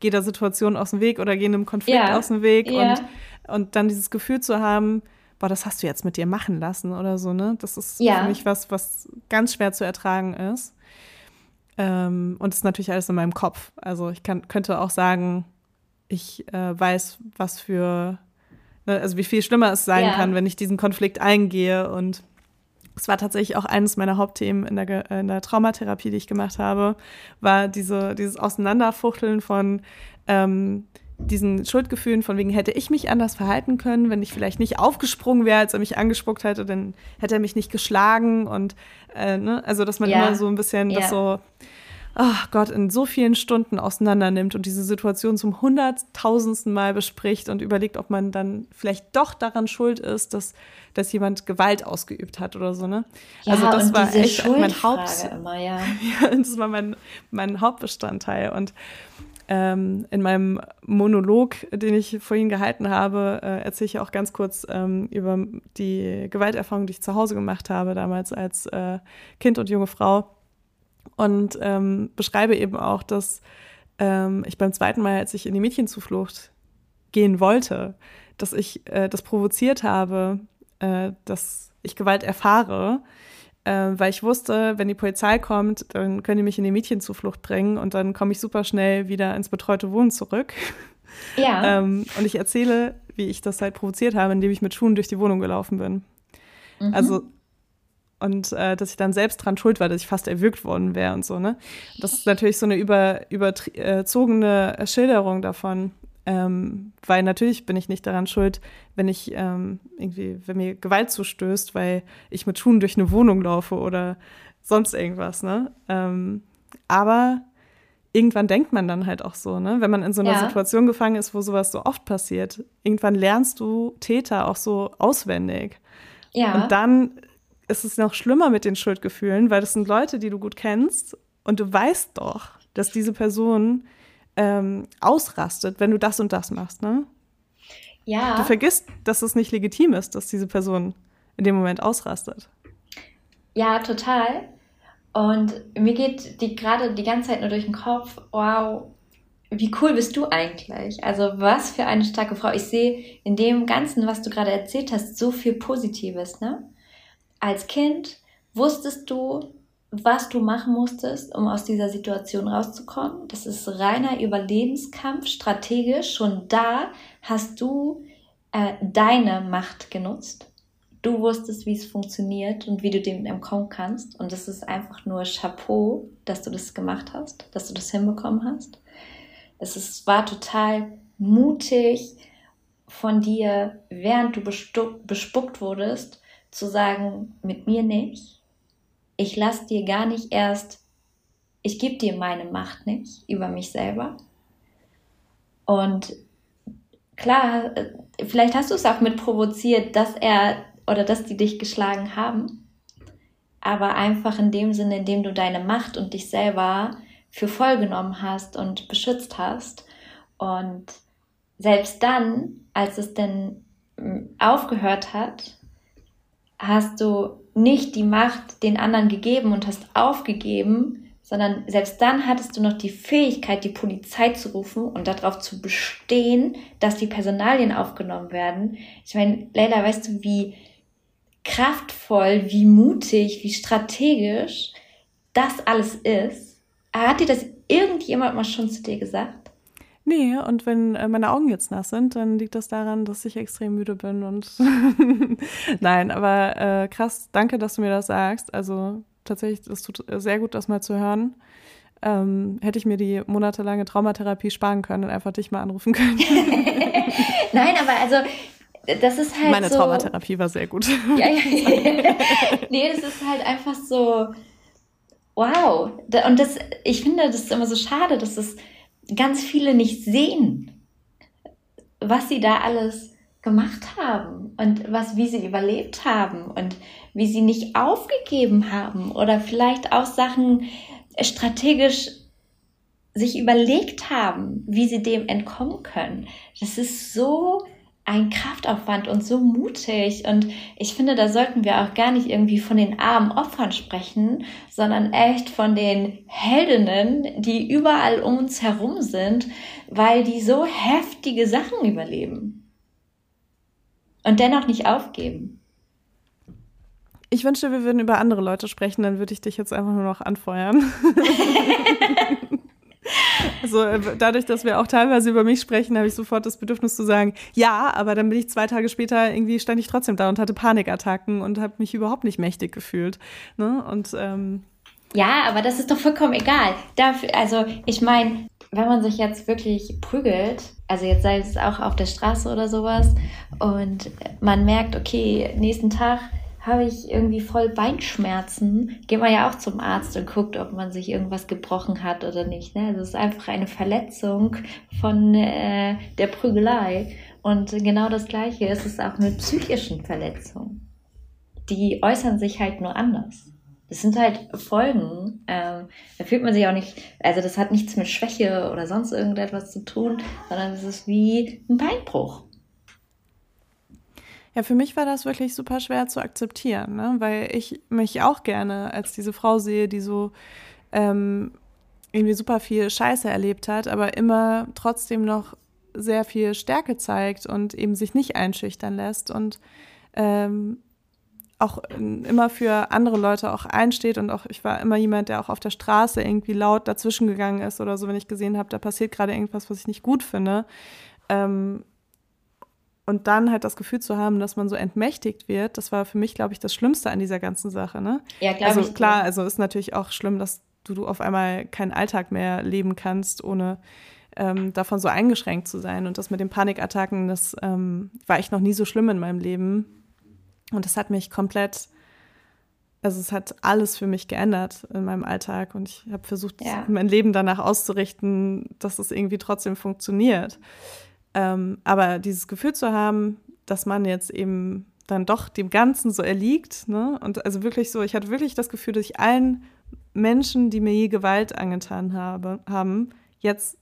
gehe der Situation aus dem Weg oder gehe einem Konflikt ja. aus dem Weg ja. und, und dann dieses Gefühl zu haben, boah, das hast du jetzt mit dir machen lassen oder so, ne? Das ist ja. für mich was, was ganz schwer zu ertragen ist. Ähm, und das ist natürlich alles in meinem Kopf. Also ich kann, könnte auch sagen, ich äh, weiß, was für, ne, also wie viel schlimmer es sein ja. kann, wenn ich diesen Konflikt eingehe. Und es war tatsächlich auch eines meiner Hauptthemen in der, in der Traumatherapie, die ich gemacht habe, war diese, dieses Auseinanderfuchteln von ähm, diesen Schuldgefühlen, von wegen hätte ich mich anders verhalten können, wenn ich vielleicht nicht aufgesprungen wäre, als er mich angespuckt hätte, dann hätte er mich nicht geschlagen und äh, ne? also dass man ja. immer so ein bisschen ja. das so ach Gott, in so vielen Stunden auseinander nimmt und diese Situation zum hunderttausendsten Mal bespricht und überlegt, ob man dann vielleicht doch daran schuld ist, dass, dass jemand Gewalt ausgeübt hat oder so, ne? Ja, also das war echt mein Haupt, immer, ja. *laughs* ja, das war mein, mein Hauptbestandteil und ähm, in meinem Monolog, den ich vorhin gehalten habe, äh, erzähle ich auch ganz kurz ähm, über die Gewalterfahrung, die ich zu Hause gemacht habe, damals als äh, Kind und junge Frau. Und ähm, beschreibe eben auch, dass ähm, ich beim zweiten Mal, als ich in die Mädchenzuflucht gehen wollte, dass ich äh, das provoziert habe, äh, dass ich Gewalt erfahre, weil ich wusste, wenn die Polizei kommt, dann können die mich in die Mädchenzuflucht bringen und dann komme ich super schnell wieder ins betreute Wohnen zurück. Ja. *laughs* ähm, und ich erzähle, wie ich das halt provoziert habe, indem ich mit Schuhen durch die Wohnung gelaufen bin. Mhm. Also und äh, dass ich dann selbst dran schuld war, dass ich fast erwürgt worden wäre und so, ne? Das ist natürlich so eine über, überzogene Schilderung davon. Ähm, weil natürlich bin ich nicht daran schuld, wenn ich ähm, irgendwie, wenn mir Gewalt zustößt, weil ich mit Schuhen durch eine Wohnung laufe oder sonst irgendwas, ne? Ähm, aber irgendwann denkt man dann halt auch so, ne? Wenn man in so einer ja. Situation gefangen ist, wo sowas so oft passiert, irgendwann lernst du Täter auch so auswendig. Ja. Und dann ist es noch schlimmer mit den Schuldgefühlen, weil das sind Leute, die du gut kennst und du weißt doch, dass diese Person ähm, ausrastet, wenn du das und das machst, ne? Ja. Du vergisst, dass es nicht legitim ist, dass diese Person in dem Moment ausrastet. Ja, total. Und mir geht die gerade die ganze Zeit nur durch den Kopf, wow, wie cool bist du eigentlich? Also was für eine starke Frau. Ich sehe in dem Ganzen, was du gerade erzählt hast, so viel Positives, ne? als Kind wusstest du, was du machen musstest, um aus dieser Situation rauszukommen. Das ist reiner Überlebenskampf, strategisch. Schon da hast du äh, deine Macht genutzt. Du wusstest, wie es funktioniert und wie du dem entkommen kannst. Und es ist einfach nur Chapeau, dass du das gemacht hast, dass du das hinbekommen hast. Es ist, war total mutig von dir, während du bespuckt wurdest, zu sagen, mit mir nicht. Ich lasse dir gar nicht erst, ich gebe dir meine Macht nicht über mich selber. Und klar, vielleicht hast du es auch mit provoziert, dass er oder dass die dich geschlagen haben. Aber einfach in dem Sinne, in dem du deine Macht und dich selber für voll genommen hast und beschützt hast Und selbst dann, als es denn hm, aufgehört hat, hast du nicht die Macht den anderen gegeben und hast aufgegeben, sondern selbst dann hattest du noch die Fähigkeit, die Polizei zu rufen und darauf zu bestehen, dass die Personalien aufgenommen werden. Ich meine, Leila, weißt du, wie kraftvoll, wie mutig, wie strategisch das alles ist? Hat dir das irgendjemand mal schon zu dir gesagt? Nee, und wenn äh, meine Augen jetzt nass sind, dann liegt das daran, dass ich extrem müde bin und *laughs* nein, aber äh, krass, danke, dass du mir das sagst. Also tatsächlich, es tut sehr gut, das mal zu hören. Ähm, hätte ich mir die monatelange Traumatherapie sparen können und einfach dich mal anrufen können. *laughs* nein, aber also das ist halt Meine so, Traumatherapie war sehr gut. *laughs* Ja, ja. nee, das ist halt einfach so wow. Und das, ich finde, das ist immer so schade, dass es ganz viele nicht sehen, was sie da alles gemacht haben und was, wie sie überlebt haben und wie sie nicht aufgegeben haben oder vielleicht auch Sachen strategisch sich überlegt haben, wie sie dem entkommen können. Das ist so ein Kraftaufwand und so mutig. Und ich finde, da sollten wir auch gar nicht irgendwie von den armen Opfern sprechen, sondern echt von den Heldinnen, die überall um uns herum sind, weil die so heftige Sachen überleben. Und dennoch nicht aufgeben. Ich wünschte, wir würden über andere Leute sprechen, dann würde ich dich jetzt einfach nur noch anfeuern. *laughs* *laughs* Also äh, dadurch, dass wir auch teilweise über mich sprechen, habe ich sofort das Bedürfnis zu sagen, ja, aber dann bin ich zwei Tage später irgendwie stand ich trotzdem da und hatte Panikattacken und habe mich überhaupt nicht mächtig gefühlt. Ne? Und ähm, ja, aber das ist doch vollkommen egal. Dafür, also ich meine, wenn man sich jetzt wirklich prügelt, also jetzt sei es auch auf der Straße oder sowas, und man merkt, okay, nächsten Tag habe ich irgendwie voll Beinschmerzen, geht man ja auch zum Arzt und guckt, ob man sich irgendwas gebrochen hat oder nicht. Ne? Also es ist einfach eine Verletzung von äh, der Prügelei. Und genau das Gleiche ist es auch mit psychischen Verletzungen. Die äußern sich halt nur anders. Das sind halt Folgen. Ähm, da fühlt man sich auch nicht, also das hat nichts mit Schwäche oder sonst irgendetwas zu tun, sondern es ist wie ein Beinbruch. Ja, für mich war das wirklich super schwer zu akzeptieren, ne? weil ich mich auch gerne als diese Frau sehe, die so ähm, irgendwie super viel Scheiße erlebt hat, aber immer trotzdem noch sehr viel Stärke zeigt und eben sich nicht einschüchtern lässt und ähm, auch immer für andere Leute auch einsteht und auch ich war immer jemand, der auch auf der Straße irgendwie laut dazwischen gegangen ist oder so, wenn ich gesehen habe, da passiert gerade irgendwas, was ich nicht gut finde. Ähm, und dann halt das Gefühl zu haben, dass man so entmächtigt wird, das war für mich, glaube ich, das Schlimmste an dieser ganzen Sache. Ne? Ja, glaube also ich. klar, also ist natürlich auch schlimm, dass du, du auf einmal keinen Alltag mehr leben kannst, ohne ähm, davon so eingeschränkt zu sein. Und das mit den Panikattacken, das ähm, war echt noch nie so schlimm in meinem Leben. Und das hat mich komplett, also es hat alles für mich geändert in meinem Alltag. Und ich habe versucht, Ja. mein Leben danach auszurichten, dass es irgendwie trotzdem funktioniert. Ähm, aber dieses Gefühl zu haben, dass man jetzt eben dann doch dem Ganzen so erliegt, ne? Und also wirklich so, ich hatte wirklich das Gefühl, dass ich allen Menschen, die mir je Gewalt angetan habe, haben, jetzt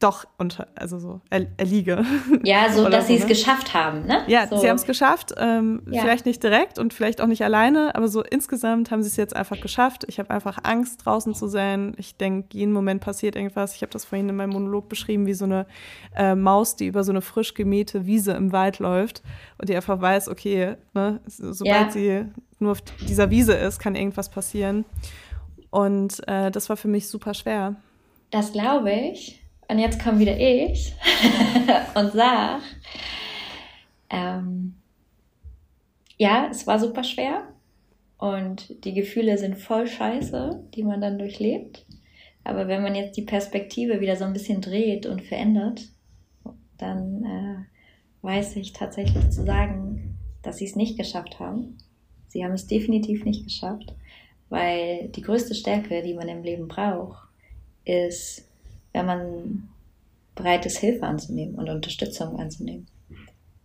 doch unter, also so er, erliege. Ja, *laughs* so, dass sie es ne? geschafft haben, ne? Ja, so. sie haben es geschafft. Ähm, Ja. Vielleicht nicht direkt und vielleicht auch nicht alleine, aber so insgesamt haben sie es jetzt einfach geschafft. Ich habe einfach Angst, draußen zu sein. Ich denke, jeden Moment passiert irgendwas. Ich habe das vorhin in meinem Monolog beschrieben, wie so eine äh, Maus, die über so eine frisch gemähte Wiese im Wald läuft und die einfach weiß, okay, ne, so- sobald Ja. sie nur auf dieser Wiese ist, kann irgendwas passieren. Und äh, das war für mich super schwer. Das glaube ich. Und jetzt komme wieder ich *laughs* und sag, ähm, ja, es war super schwer und die Gefühle sind voll scheiße, die man dann durchlebt. Aber wenn man jetzt die Perspektive wieder so ein bisschen dreht und verändert, dann äh, weiß ich tatsächlich zu sagen, dass sie es nicht geschafft haben. Sie haben es definitiv nicht geschafft, weil die größte Stärke, die man im Leben braucht, ist, wenn man bereit ist, Hilfe anzunehmen und Unterstützung anzunehmen.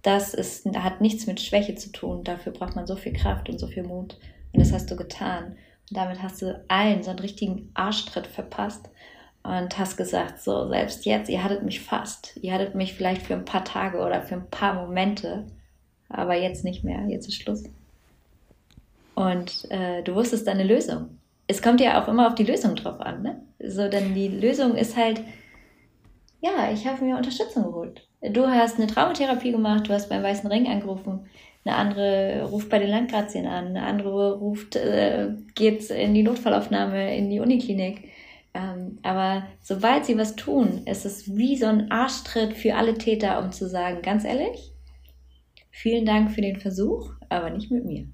Das ist, hat nichts mit Schwäche zu tun. Dafür braucht man so viel Kraft und so viel Mut. Und das hast du getan. Und damit hast du allen so einen richtigen Arschtritt verpasst. und hast gesagt, so selbst jetzt, ihr hattet mich fast, ihr hattet mich vielleicht für ein paar Tage oder für ein paar Momente, aber jetzt nicht mehr, jetzt ist Schluss. Und äh, du wusstest deine Lösung. Es kommt ja auch immer auf die Lösung drauf an, ne? So, denn die Lösung ist halt, ja, ich habe mir Unterstützung geholt. Du hast eine Traumatherapie gemacht, du hast beim Weißen Ring angerufen, eine andere ruft bei den Landgrazien an, eine andere ruft, äh, geht in die Notfallaufnahme, in die Uniklinik. Ähm, aber sobald sie was tun, ist es wie so ein Arschtritt für alle Täter, um zu sagen, ganz ehrlich, vielen Dank für den Versuch, aber nicht mit mir.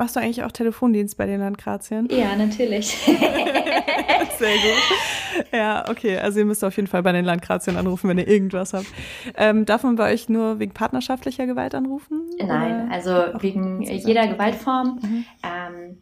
Machst du eigentlich auch Telefondienst bei den Landgrazien? Ja, natürlich. *laughs* Sehr gut. Ja, okay. Also ihr müsst auf jeden Fall bei den Landgrazien anrufen, wenn ihr irgendwas habt. Ähm, darf man bei euch nur wegen partnerschaftlicher Gewalt anrufen? Nein, oder? also wegen jeder Gewaltform. Mhm. Ähm,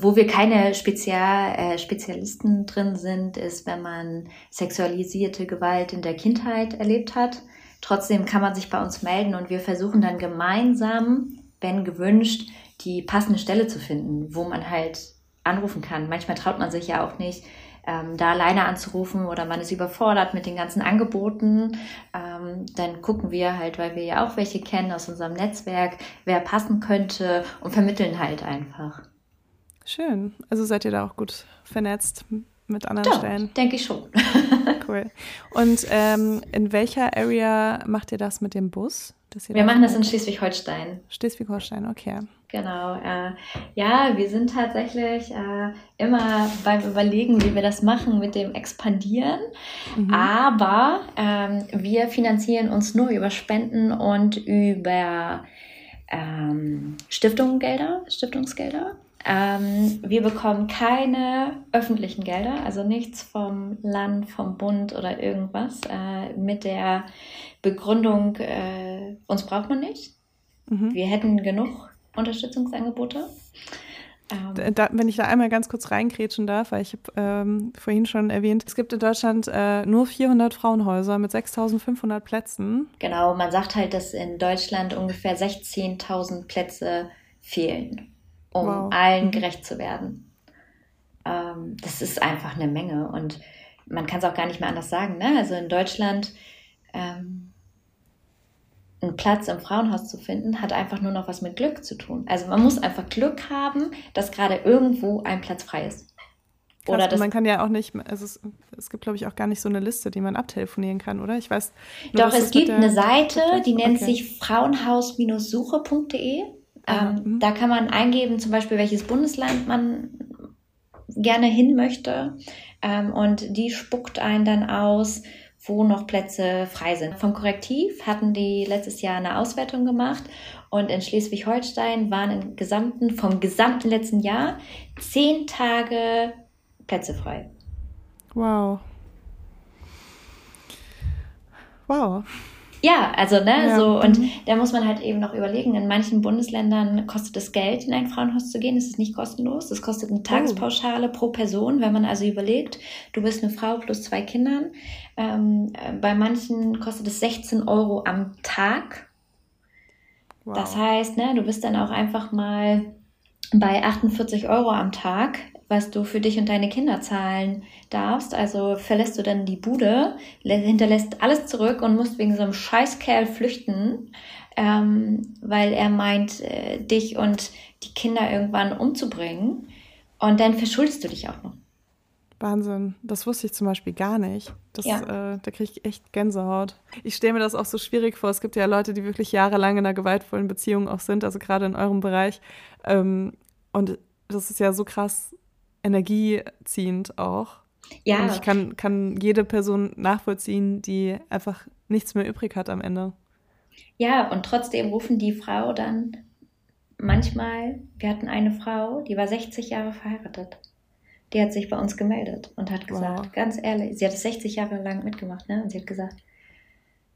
wo wir keine Spezial, äh, Spezialisten drin sind, ist, wenn man sexualisierte Gewalt in der Kindheit erlebt hat. Trotzdem kann man sich bei uns melden und wir versuchen dann gemeinsam, wenn gewünscht, die passende Stelle zu finden, wo man halt anrufen kann. Manchmal traut man sich ja auch nicht, ähm, da alleine anzurufen oder man ist überfordert mit den ganzen Angeboten. Ähm, dann gucken wir halt, weil wir ja auch welche kennen aus unserem Netzwerk, wer passen könnte und vermitteln halt einfach. Schön. Also seid ihr da auch gut vernetzt mit anderen Doch, Stellen? denke ich schon. *laughs* cool. Und ähm, in welcher Area macht ihr das mit dem Bus? wir machen das in Schleswig-Holstein. Schleswig-Holstein, okay. Genau. Äh, ja, wir sind tatsächlich äh, immer beim Überlegen, wie wir das machen mit dem Expandieren. Mhm. Aber ähm, wir finanzieren uns nur über Spenden und über ähm, Stiftungsgelder, Stiftungsgelder. Ähm, wir bekommen keine öffentlichen Gelder, also nichts vom Land, vom Bund oder irgendwas äh, mit der Begründung, äh, uns braucht man nicht. Mhm. Wir hätten genug Unterstützungsangebote. Ähm, da, wenn ich da einmal ganz kurz reingrätschen darf, weil ich habe ähm, vorhin schon erwähnt, es gibt in Deutschland äh, nur 400 Frauenhäuser mit 6.500 Plätzen. Genau, man sagt halt, dass in Deutschland ungefähr 16.000 Plätze fehlen um wow. allen mhm. gerecht zu werden. Ähm, das ist einfach eine Menge und man kann es auch gar nicht mehr anders sagen. Ne? Also in Deutschland ähm, einen Platz im Frauenhaus zu finden, hat einfach nur noch was mit Glück zu tun. Also man muss einfach Glück haben, dass gerade irgendwo ein Platz frei ist. Krass, oder das, man kann ja auch nicht, also es, es gibt glaube ich auch gar nicht so eine Liste, die man abtelefonieren kann, oder? Ich weiß. Nur, Doch, es gibt eine Seite, die nennt okay. sich frauenhaus-suche.de. Ähm, mhm. Da kann man eingeben, zum Beispiel, welches Bundesland man gerne hin möchte. Ähm, und die spuckt einen dann aus, wo noch Plätze frei sind. Vom Korrektiv hatten die letztes Jahr eine Auswertung gemacht und in Schleswig-Holstein waren im gesamten, vom gesamten letzten Jahr zehn Tage Plätze frei. Wow. Wow. Ja, also ne, ja. so und mhm. da muss man halt eben noch überlegen. In manchen Bundesländern kostet es Geld, in ein Frauenhaus zu gehen. Es ist nicht kostenlos. Es kostet eine oh. Tagespauschale oh. pro Person, wenn man also überlegt, du bist eine Frau plus zwei Kindern. Ähm, bei manchen kostet es 16 Euro am Tag. Wow. Das heißt, ne, du bist dann auch einfach mal bei 48 Euro am Tag was du für dich und deine Kinder zahlen darfst. Also verlässt du dann die Bude, hinterlässt alles zurück und musst wegen so einem Scheißkerl flüchten, ähm, weil er meint, äh, dich und die Kinder irgendwann umzubringen. Und dann verschuldest du dich auch noch. Wahnsinn, das wusste ich zum Beispiel gar nicht. Das, ja. äh, da kriege ich echt Gänsehaut. Ich stelle mir das auch so schwierig vor. Es gibt ja Leute, die wirklich jahrelang in einer gewaltvollen Beziehung auch sind, also gerade in eurem Bereich. Ähm, und das ist ja so krass, energieziehend auch. Ja. Und ich kann, kann jede Person nachvollziehen, die einfach nichts mehr übrig hat am Ende. Ja, und trotzdem rufen die Frau dann manchmal, wir hatten eine Frau, die war 60 Jahre verheiratet. Die hat sich bei uns gemeldet und hat gesagt, wow. ganz ehrlich, sie hat es 60 Jahre lang mitgemacht, ne? Und sie hat gesagt,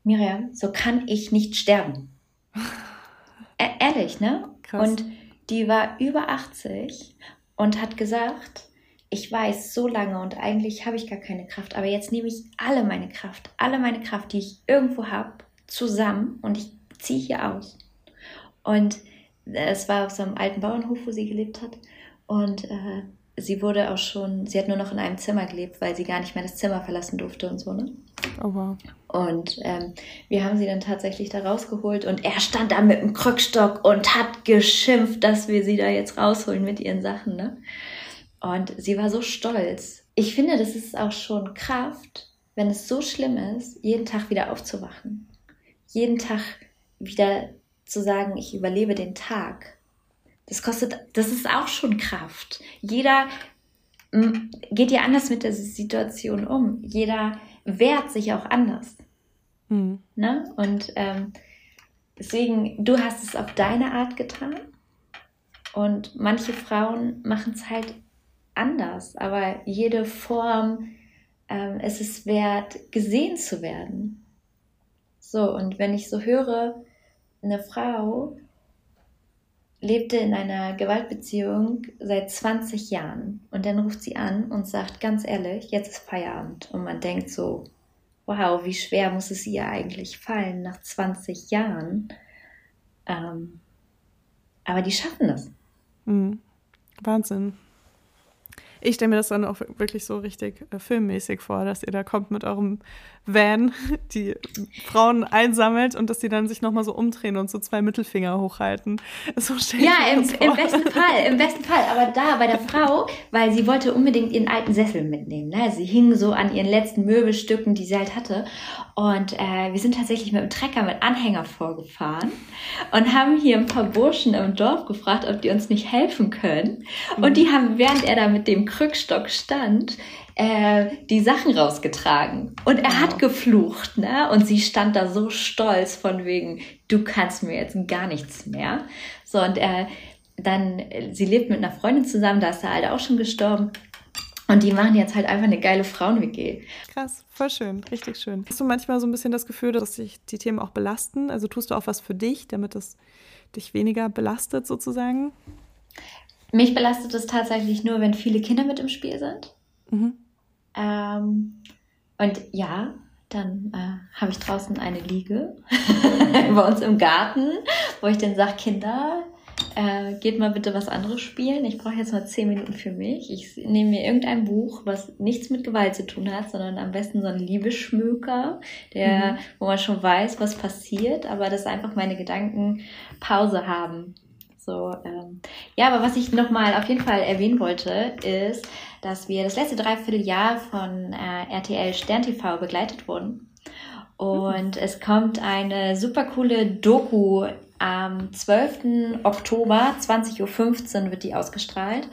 Miriam, so kann ich nicht sterben. *laughs* e ehrlich, ne? Krass. Und die war über 80 und hat gesagt, ich weiß so lange und eigentlich habe ich gar keine Kraft, aber jetzt nehme ich alle meine Kraft, alle meine Kraft, die ich irgendwo habe, zusammen und ich ziehe hier aus. Und es war auf so einem alten Bauernhof, wo sie gelebt hat. Und äh, sie wurde auch schon, sie hat nur noch in einem Zimmer gelebt, weil sie gar nicht mehr das Zimmer verlassen durfte und so, ne? Oh wow. Und ähm, wir haben sie dann tatsächlich da rausgeholt und er stand da mit dem Krückstock und hat geschimpft, dass wir sie da jetzt rausholen mit ihren Sachen, ne? Und sie war so stolz. Ich finde, das ist auch schon Kraft, wenn es so schlimm ist, jeden Tag wieder aufzuwachen. Jeden Tag wieder zu sagen, ich überlebe den Tag. Das kostet, das ist auch schon Kraft. Jeder geht ja anders mit der Situation um. Jeder wehrt sich auch anders. Mhm. Ne? Und ähm, deswegen, du hast es auf deine Art getan. Und manche Frauen machen es halt anders. Aber jede Form, ähm, es ist wert, gesehen zu werden. So, und wenn ich so höre, eine Frau lebte in einer Gewaltbeziehung seit 20 Jahren und dann ruft sie an und sagt ganz ehrlich, jetzt ist Feierabend und man denkt so, wow, wie schwer muss es ihr eigentlich fallen nach 20 Jahren. Ähm, aber die schaffen das. Mhm. Wahnsinn. Ich stelle mir das dann auch wirklich so richtig äh, filmmäßig vor, dass ihr da kommt mit eurem Van, die Frauen einsammelt und dass die dann sich nochmal so umdrehen und so zwei Mittelfinger hochhalten. So ja, im, im, besten Fall, im besten Fall. Aber da bei der Frau, weil sie wollte unbedingt ihren alten Sessel mitnehmen. Ne? Sie hing so an ihren letzten Möbelstücken, die sie halt hatte. Und äh, wir sind tatsächlich mit dem Trecker mit Anhänger vorgefahren und haben hier ein paar Burschen im Dorf gefragt, ob die uns nicht helfen können. Und die haben, während er da mit dem Krückstock stand, äh, die Sachen rausgetragen. Und er wow. hat geflucht, ne? Und sie stand da so stolz von wegen, du kannst mir jetzt gar nichts mehr. So, und er dann, sie lebt mit einer Freundin zusammen, da ist er halt auch schon gestorben. Und die machen jetzt halt einfach eine geile Frauen-WG. Krass, voll schön, richtig schön. Hast du manchmal so ein bisschen das Gefühl, dass sich die Themen auch belasten? Also tust du auch was für dich, damit es dich weniger belastet sozusagen? Mich belastet es tatsächlich nur, wenn viele Kinder mit im Spiel sind. Mhm. Ähm, und ja, dann äh, habe ich draußen eine Liege *laughs* bei uns im Garten, wo ich dann sage, Kinder, äh, geht mal bitte was anderes spielen. Ich brauche jetzt mal zehn Minuten für mich. Ich nehme mir irgendein Buch, was nichts mit Gewalt zu tun hat, sondern am besten so ein Liebesschmöker, der, mhm. wo man schon weiß, was passiert, aber dass einfach meine Gedanken Pause haben. So, ähm, ja, aber was ich nochmal auf jeden Fall erwähnen wollte, ist, dass wir das letzte Dreivierteljahr von äh, RTL Stern TV begleitet wurden. Und mhm. es kommt eine super coole Doku am 12. Oktober, 20.15 Uhr wird die ausgestrahlt.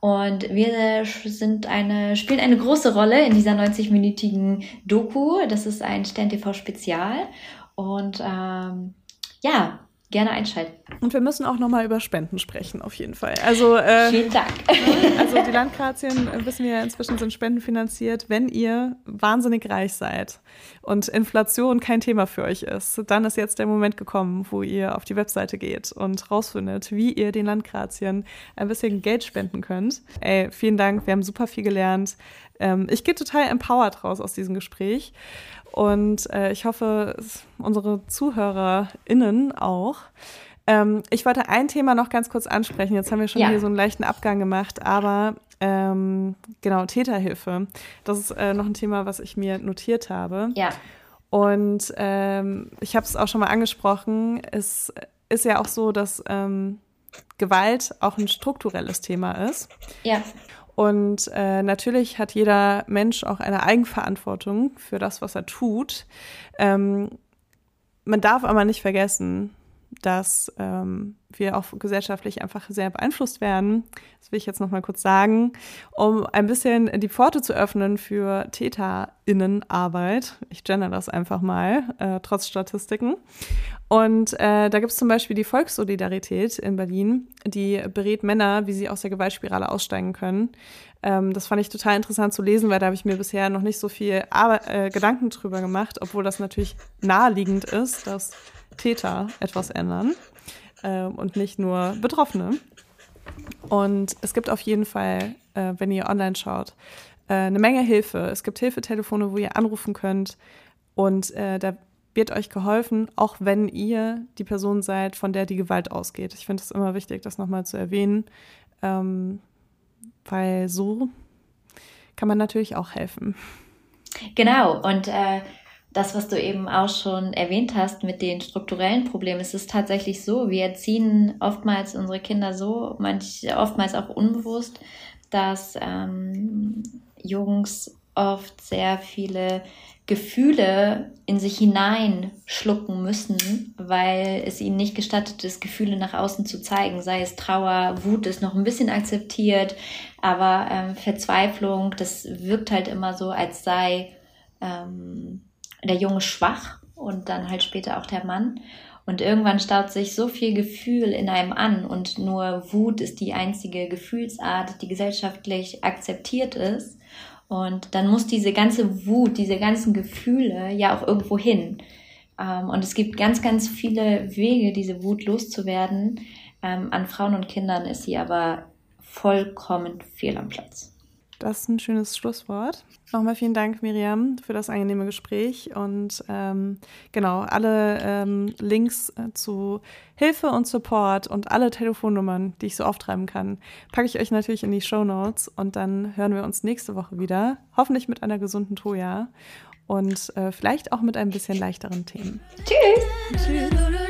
Und wir sind eine, spielen eine große Rolle in dieser 90-minütigen Doku. Das ist ein Stern TV Spezial. Und ähm, ja, gerne einschalten. Und wir müssen auch nochmal über Spenden sprechen, auf jeden Fall. Also, äh, Vielen Dank. Also die Landgrazien, äh, wissen wir ja inzwischen, sind spendenfinanziert. Wenn ihr wahnsinnig reich seid und Inflation kein Thema für euch ist, dann ist jetzt der Moment gekommen, wo ihr auf die Webseite geht und rausfindet, wie ihr den Landgrazien ein bisschen Geld spenden könnt. Ey, vielen Dank, wir haben super viel gelernt. Ähm, ich gehe total empowered raus aus diesem Gespräch. Und äh, ich hoffe, unsere ZuhörerInnen auch. Ähm, ich wollte ein Thema noch ganz kurz ansprechen. Jetzt haben wir schon ja. hier so einen leichten Abgang gemacht, aber ähm, genau, Täterhilfe. Das ist äh, noch ein Thema, was ich mir notiert habe. Ja. Und ähm, ich habe es auch schon mal angesprochen. Es ist ja auch so, dass ähm, Gewalt auch ein strukturelles Thema ist. Ja. Und äh, natürlich hat jeder Mensch auch eine Eigenverantwortung für das, was er tut. Ähm, man darf aber nicht vergessen, dass ähm, wir auch gesellschaftlich einfach sehr beeinflusst werden. Das will ich jetzt noch mal kurz sagen, um ein bisschen die Pforte zu öffnen für TäterInnenarbeit. Ich gender das einfach mal, äh, trotz Statistiken. Und äh, da gibt es zum Beispiel die Volkssolidarität in Berlin, die berät Männer, wie sie aus der Gewaltspirale aussteigen können. Ähm, das fand ich total interessant zu lesen, weil da habe ich mir bisher noch nicht so viel Ar äh, Gedanken drüber gemacht, obwohl das natürlich naheliegend ist, dass Täter etwas ändern äh, und nicht nur Betroffene. Und es gibt auf jeden Fall, äh, wenn ihr online schaut, äh, eine Menge Hilfe. Es gibt Hilfetelefone, wo ihr anrufen könnt und äh, da wird euch geholfen, auch wenn ihr die Person seid, von der die Gewalt ausgeht. Ich finde es immer wichtig, das nochmal zu erwähnen. Ähm, weil so kann man natürlich auch helfen. Genau, und äh, das, was du eben auch schon erwähnt hast mit den strukturellen Problemen, es ist tatsächlich so, wir erziehen oftmals unsere Kinder so, manch, oftmals auch unbewusst, dass ähm, Jungs oft sehr viele Gefühle in sich hineinschlucken müssen, weil es ihnen nicht gestattet ist, Gefühle nach außen zu zeigen. Sei es Trauer, Wut ist noch ein bisschen akzeptiert, aber ähm, Verzweiflung, das wirkt halt immer so, als sei ähm, der Junge schwach und dann halt später auch der Mann. Und irgendwann staut sich so viel Gefühl in einem an und nur Wut ist die einzige Gefühlsart, die gesellschaftlich akzeptiert ist. Und dann muss diese ganze Wut, diese ganzen Gefühle ja auch irgendwo hin. Ähm, und es gibt ganz, ganz viele Wege, diese Wut loszuwerden. Ähm, an Frauen und Kindern ist sie aber vollkommen fehl am Platz. Das ist ein schönes Schlusswort. Nochmal vielen Dank, Miriam, für das angenehme Gespräch. Und ähm, genau, alle ähm, Links äh, zu Hilfe und Support und alle Telefonnummern, die ich so auftreiben kann, packe ich euch natürlich in die Show Notes. Und dann hören wir uns nächste Woche wieder. Hoffentlich mit einer gesunden Toja und äh, vielleicht auch mit ein bisschen leichteren Themen. Tschüss. Tschüss.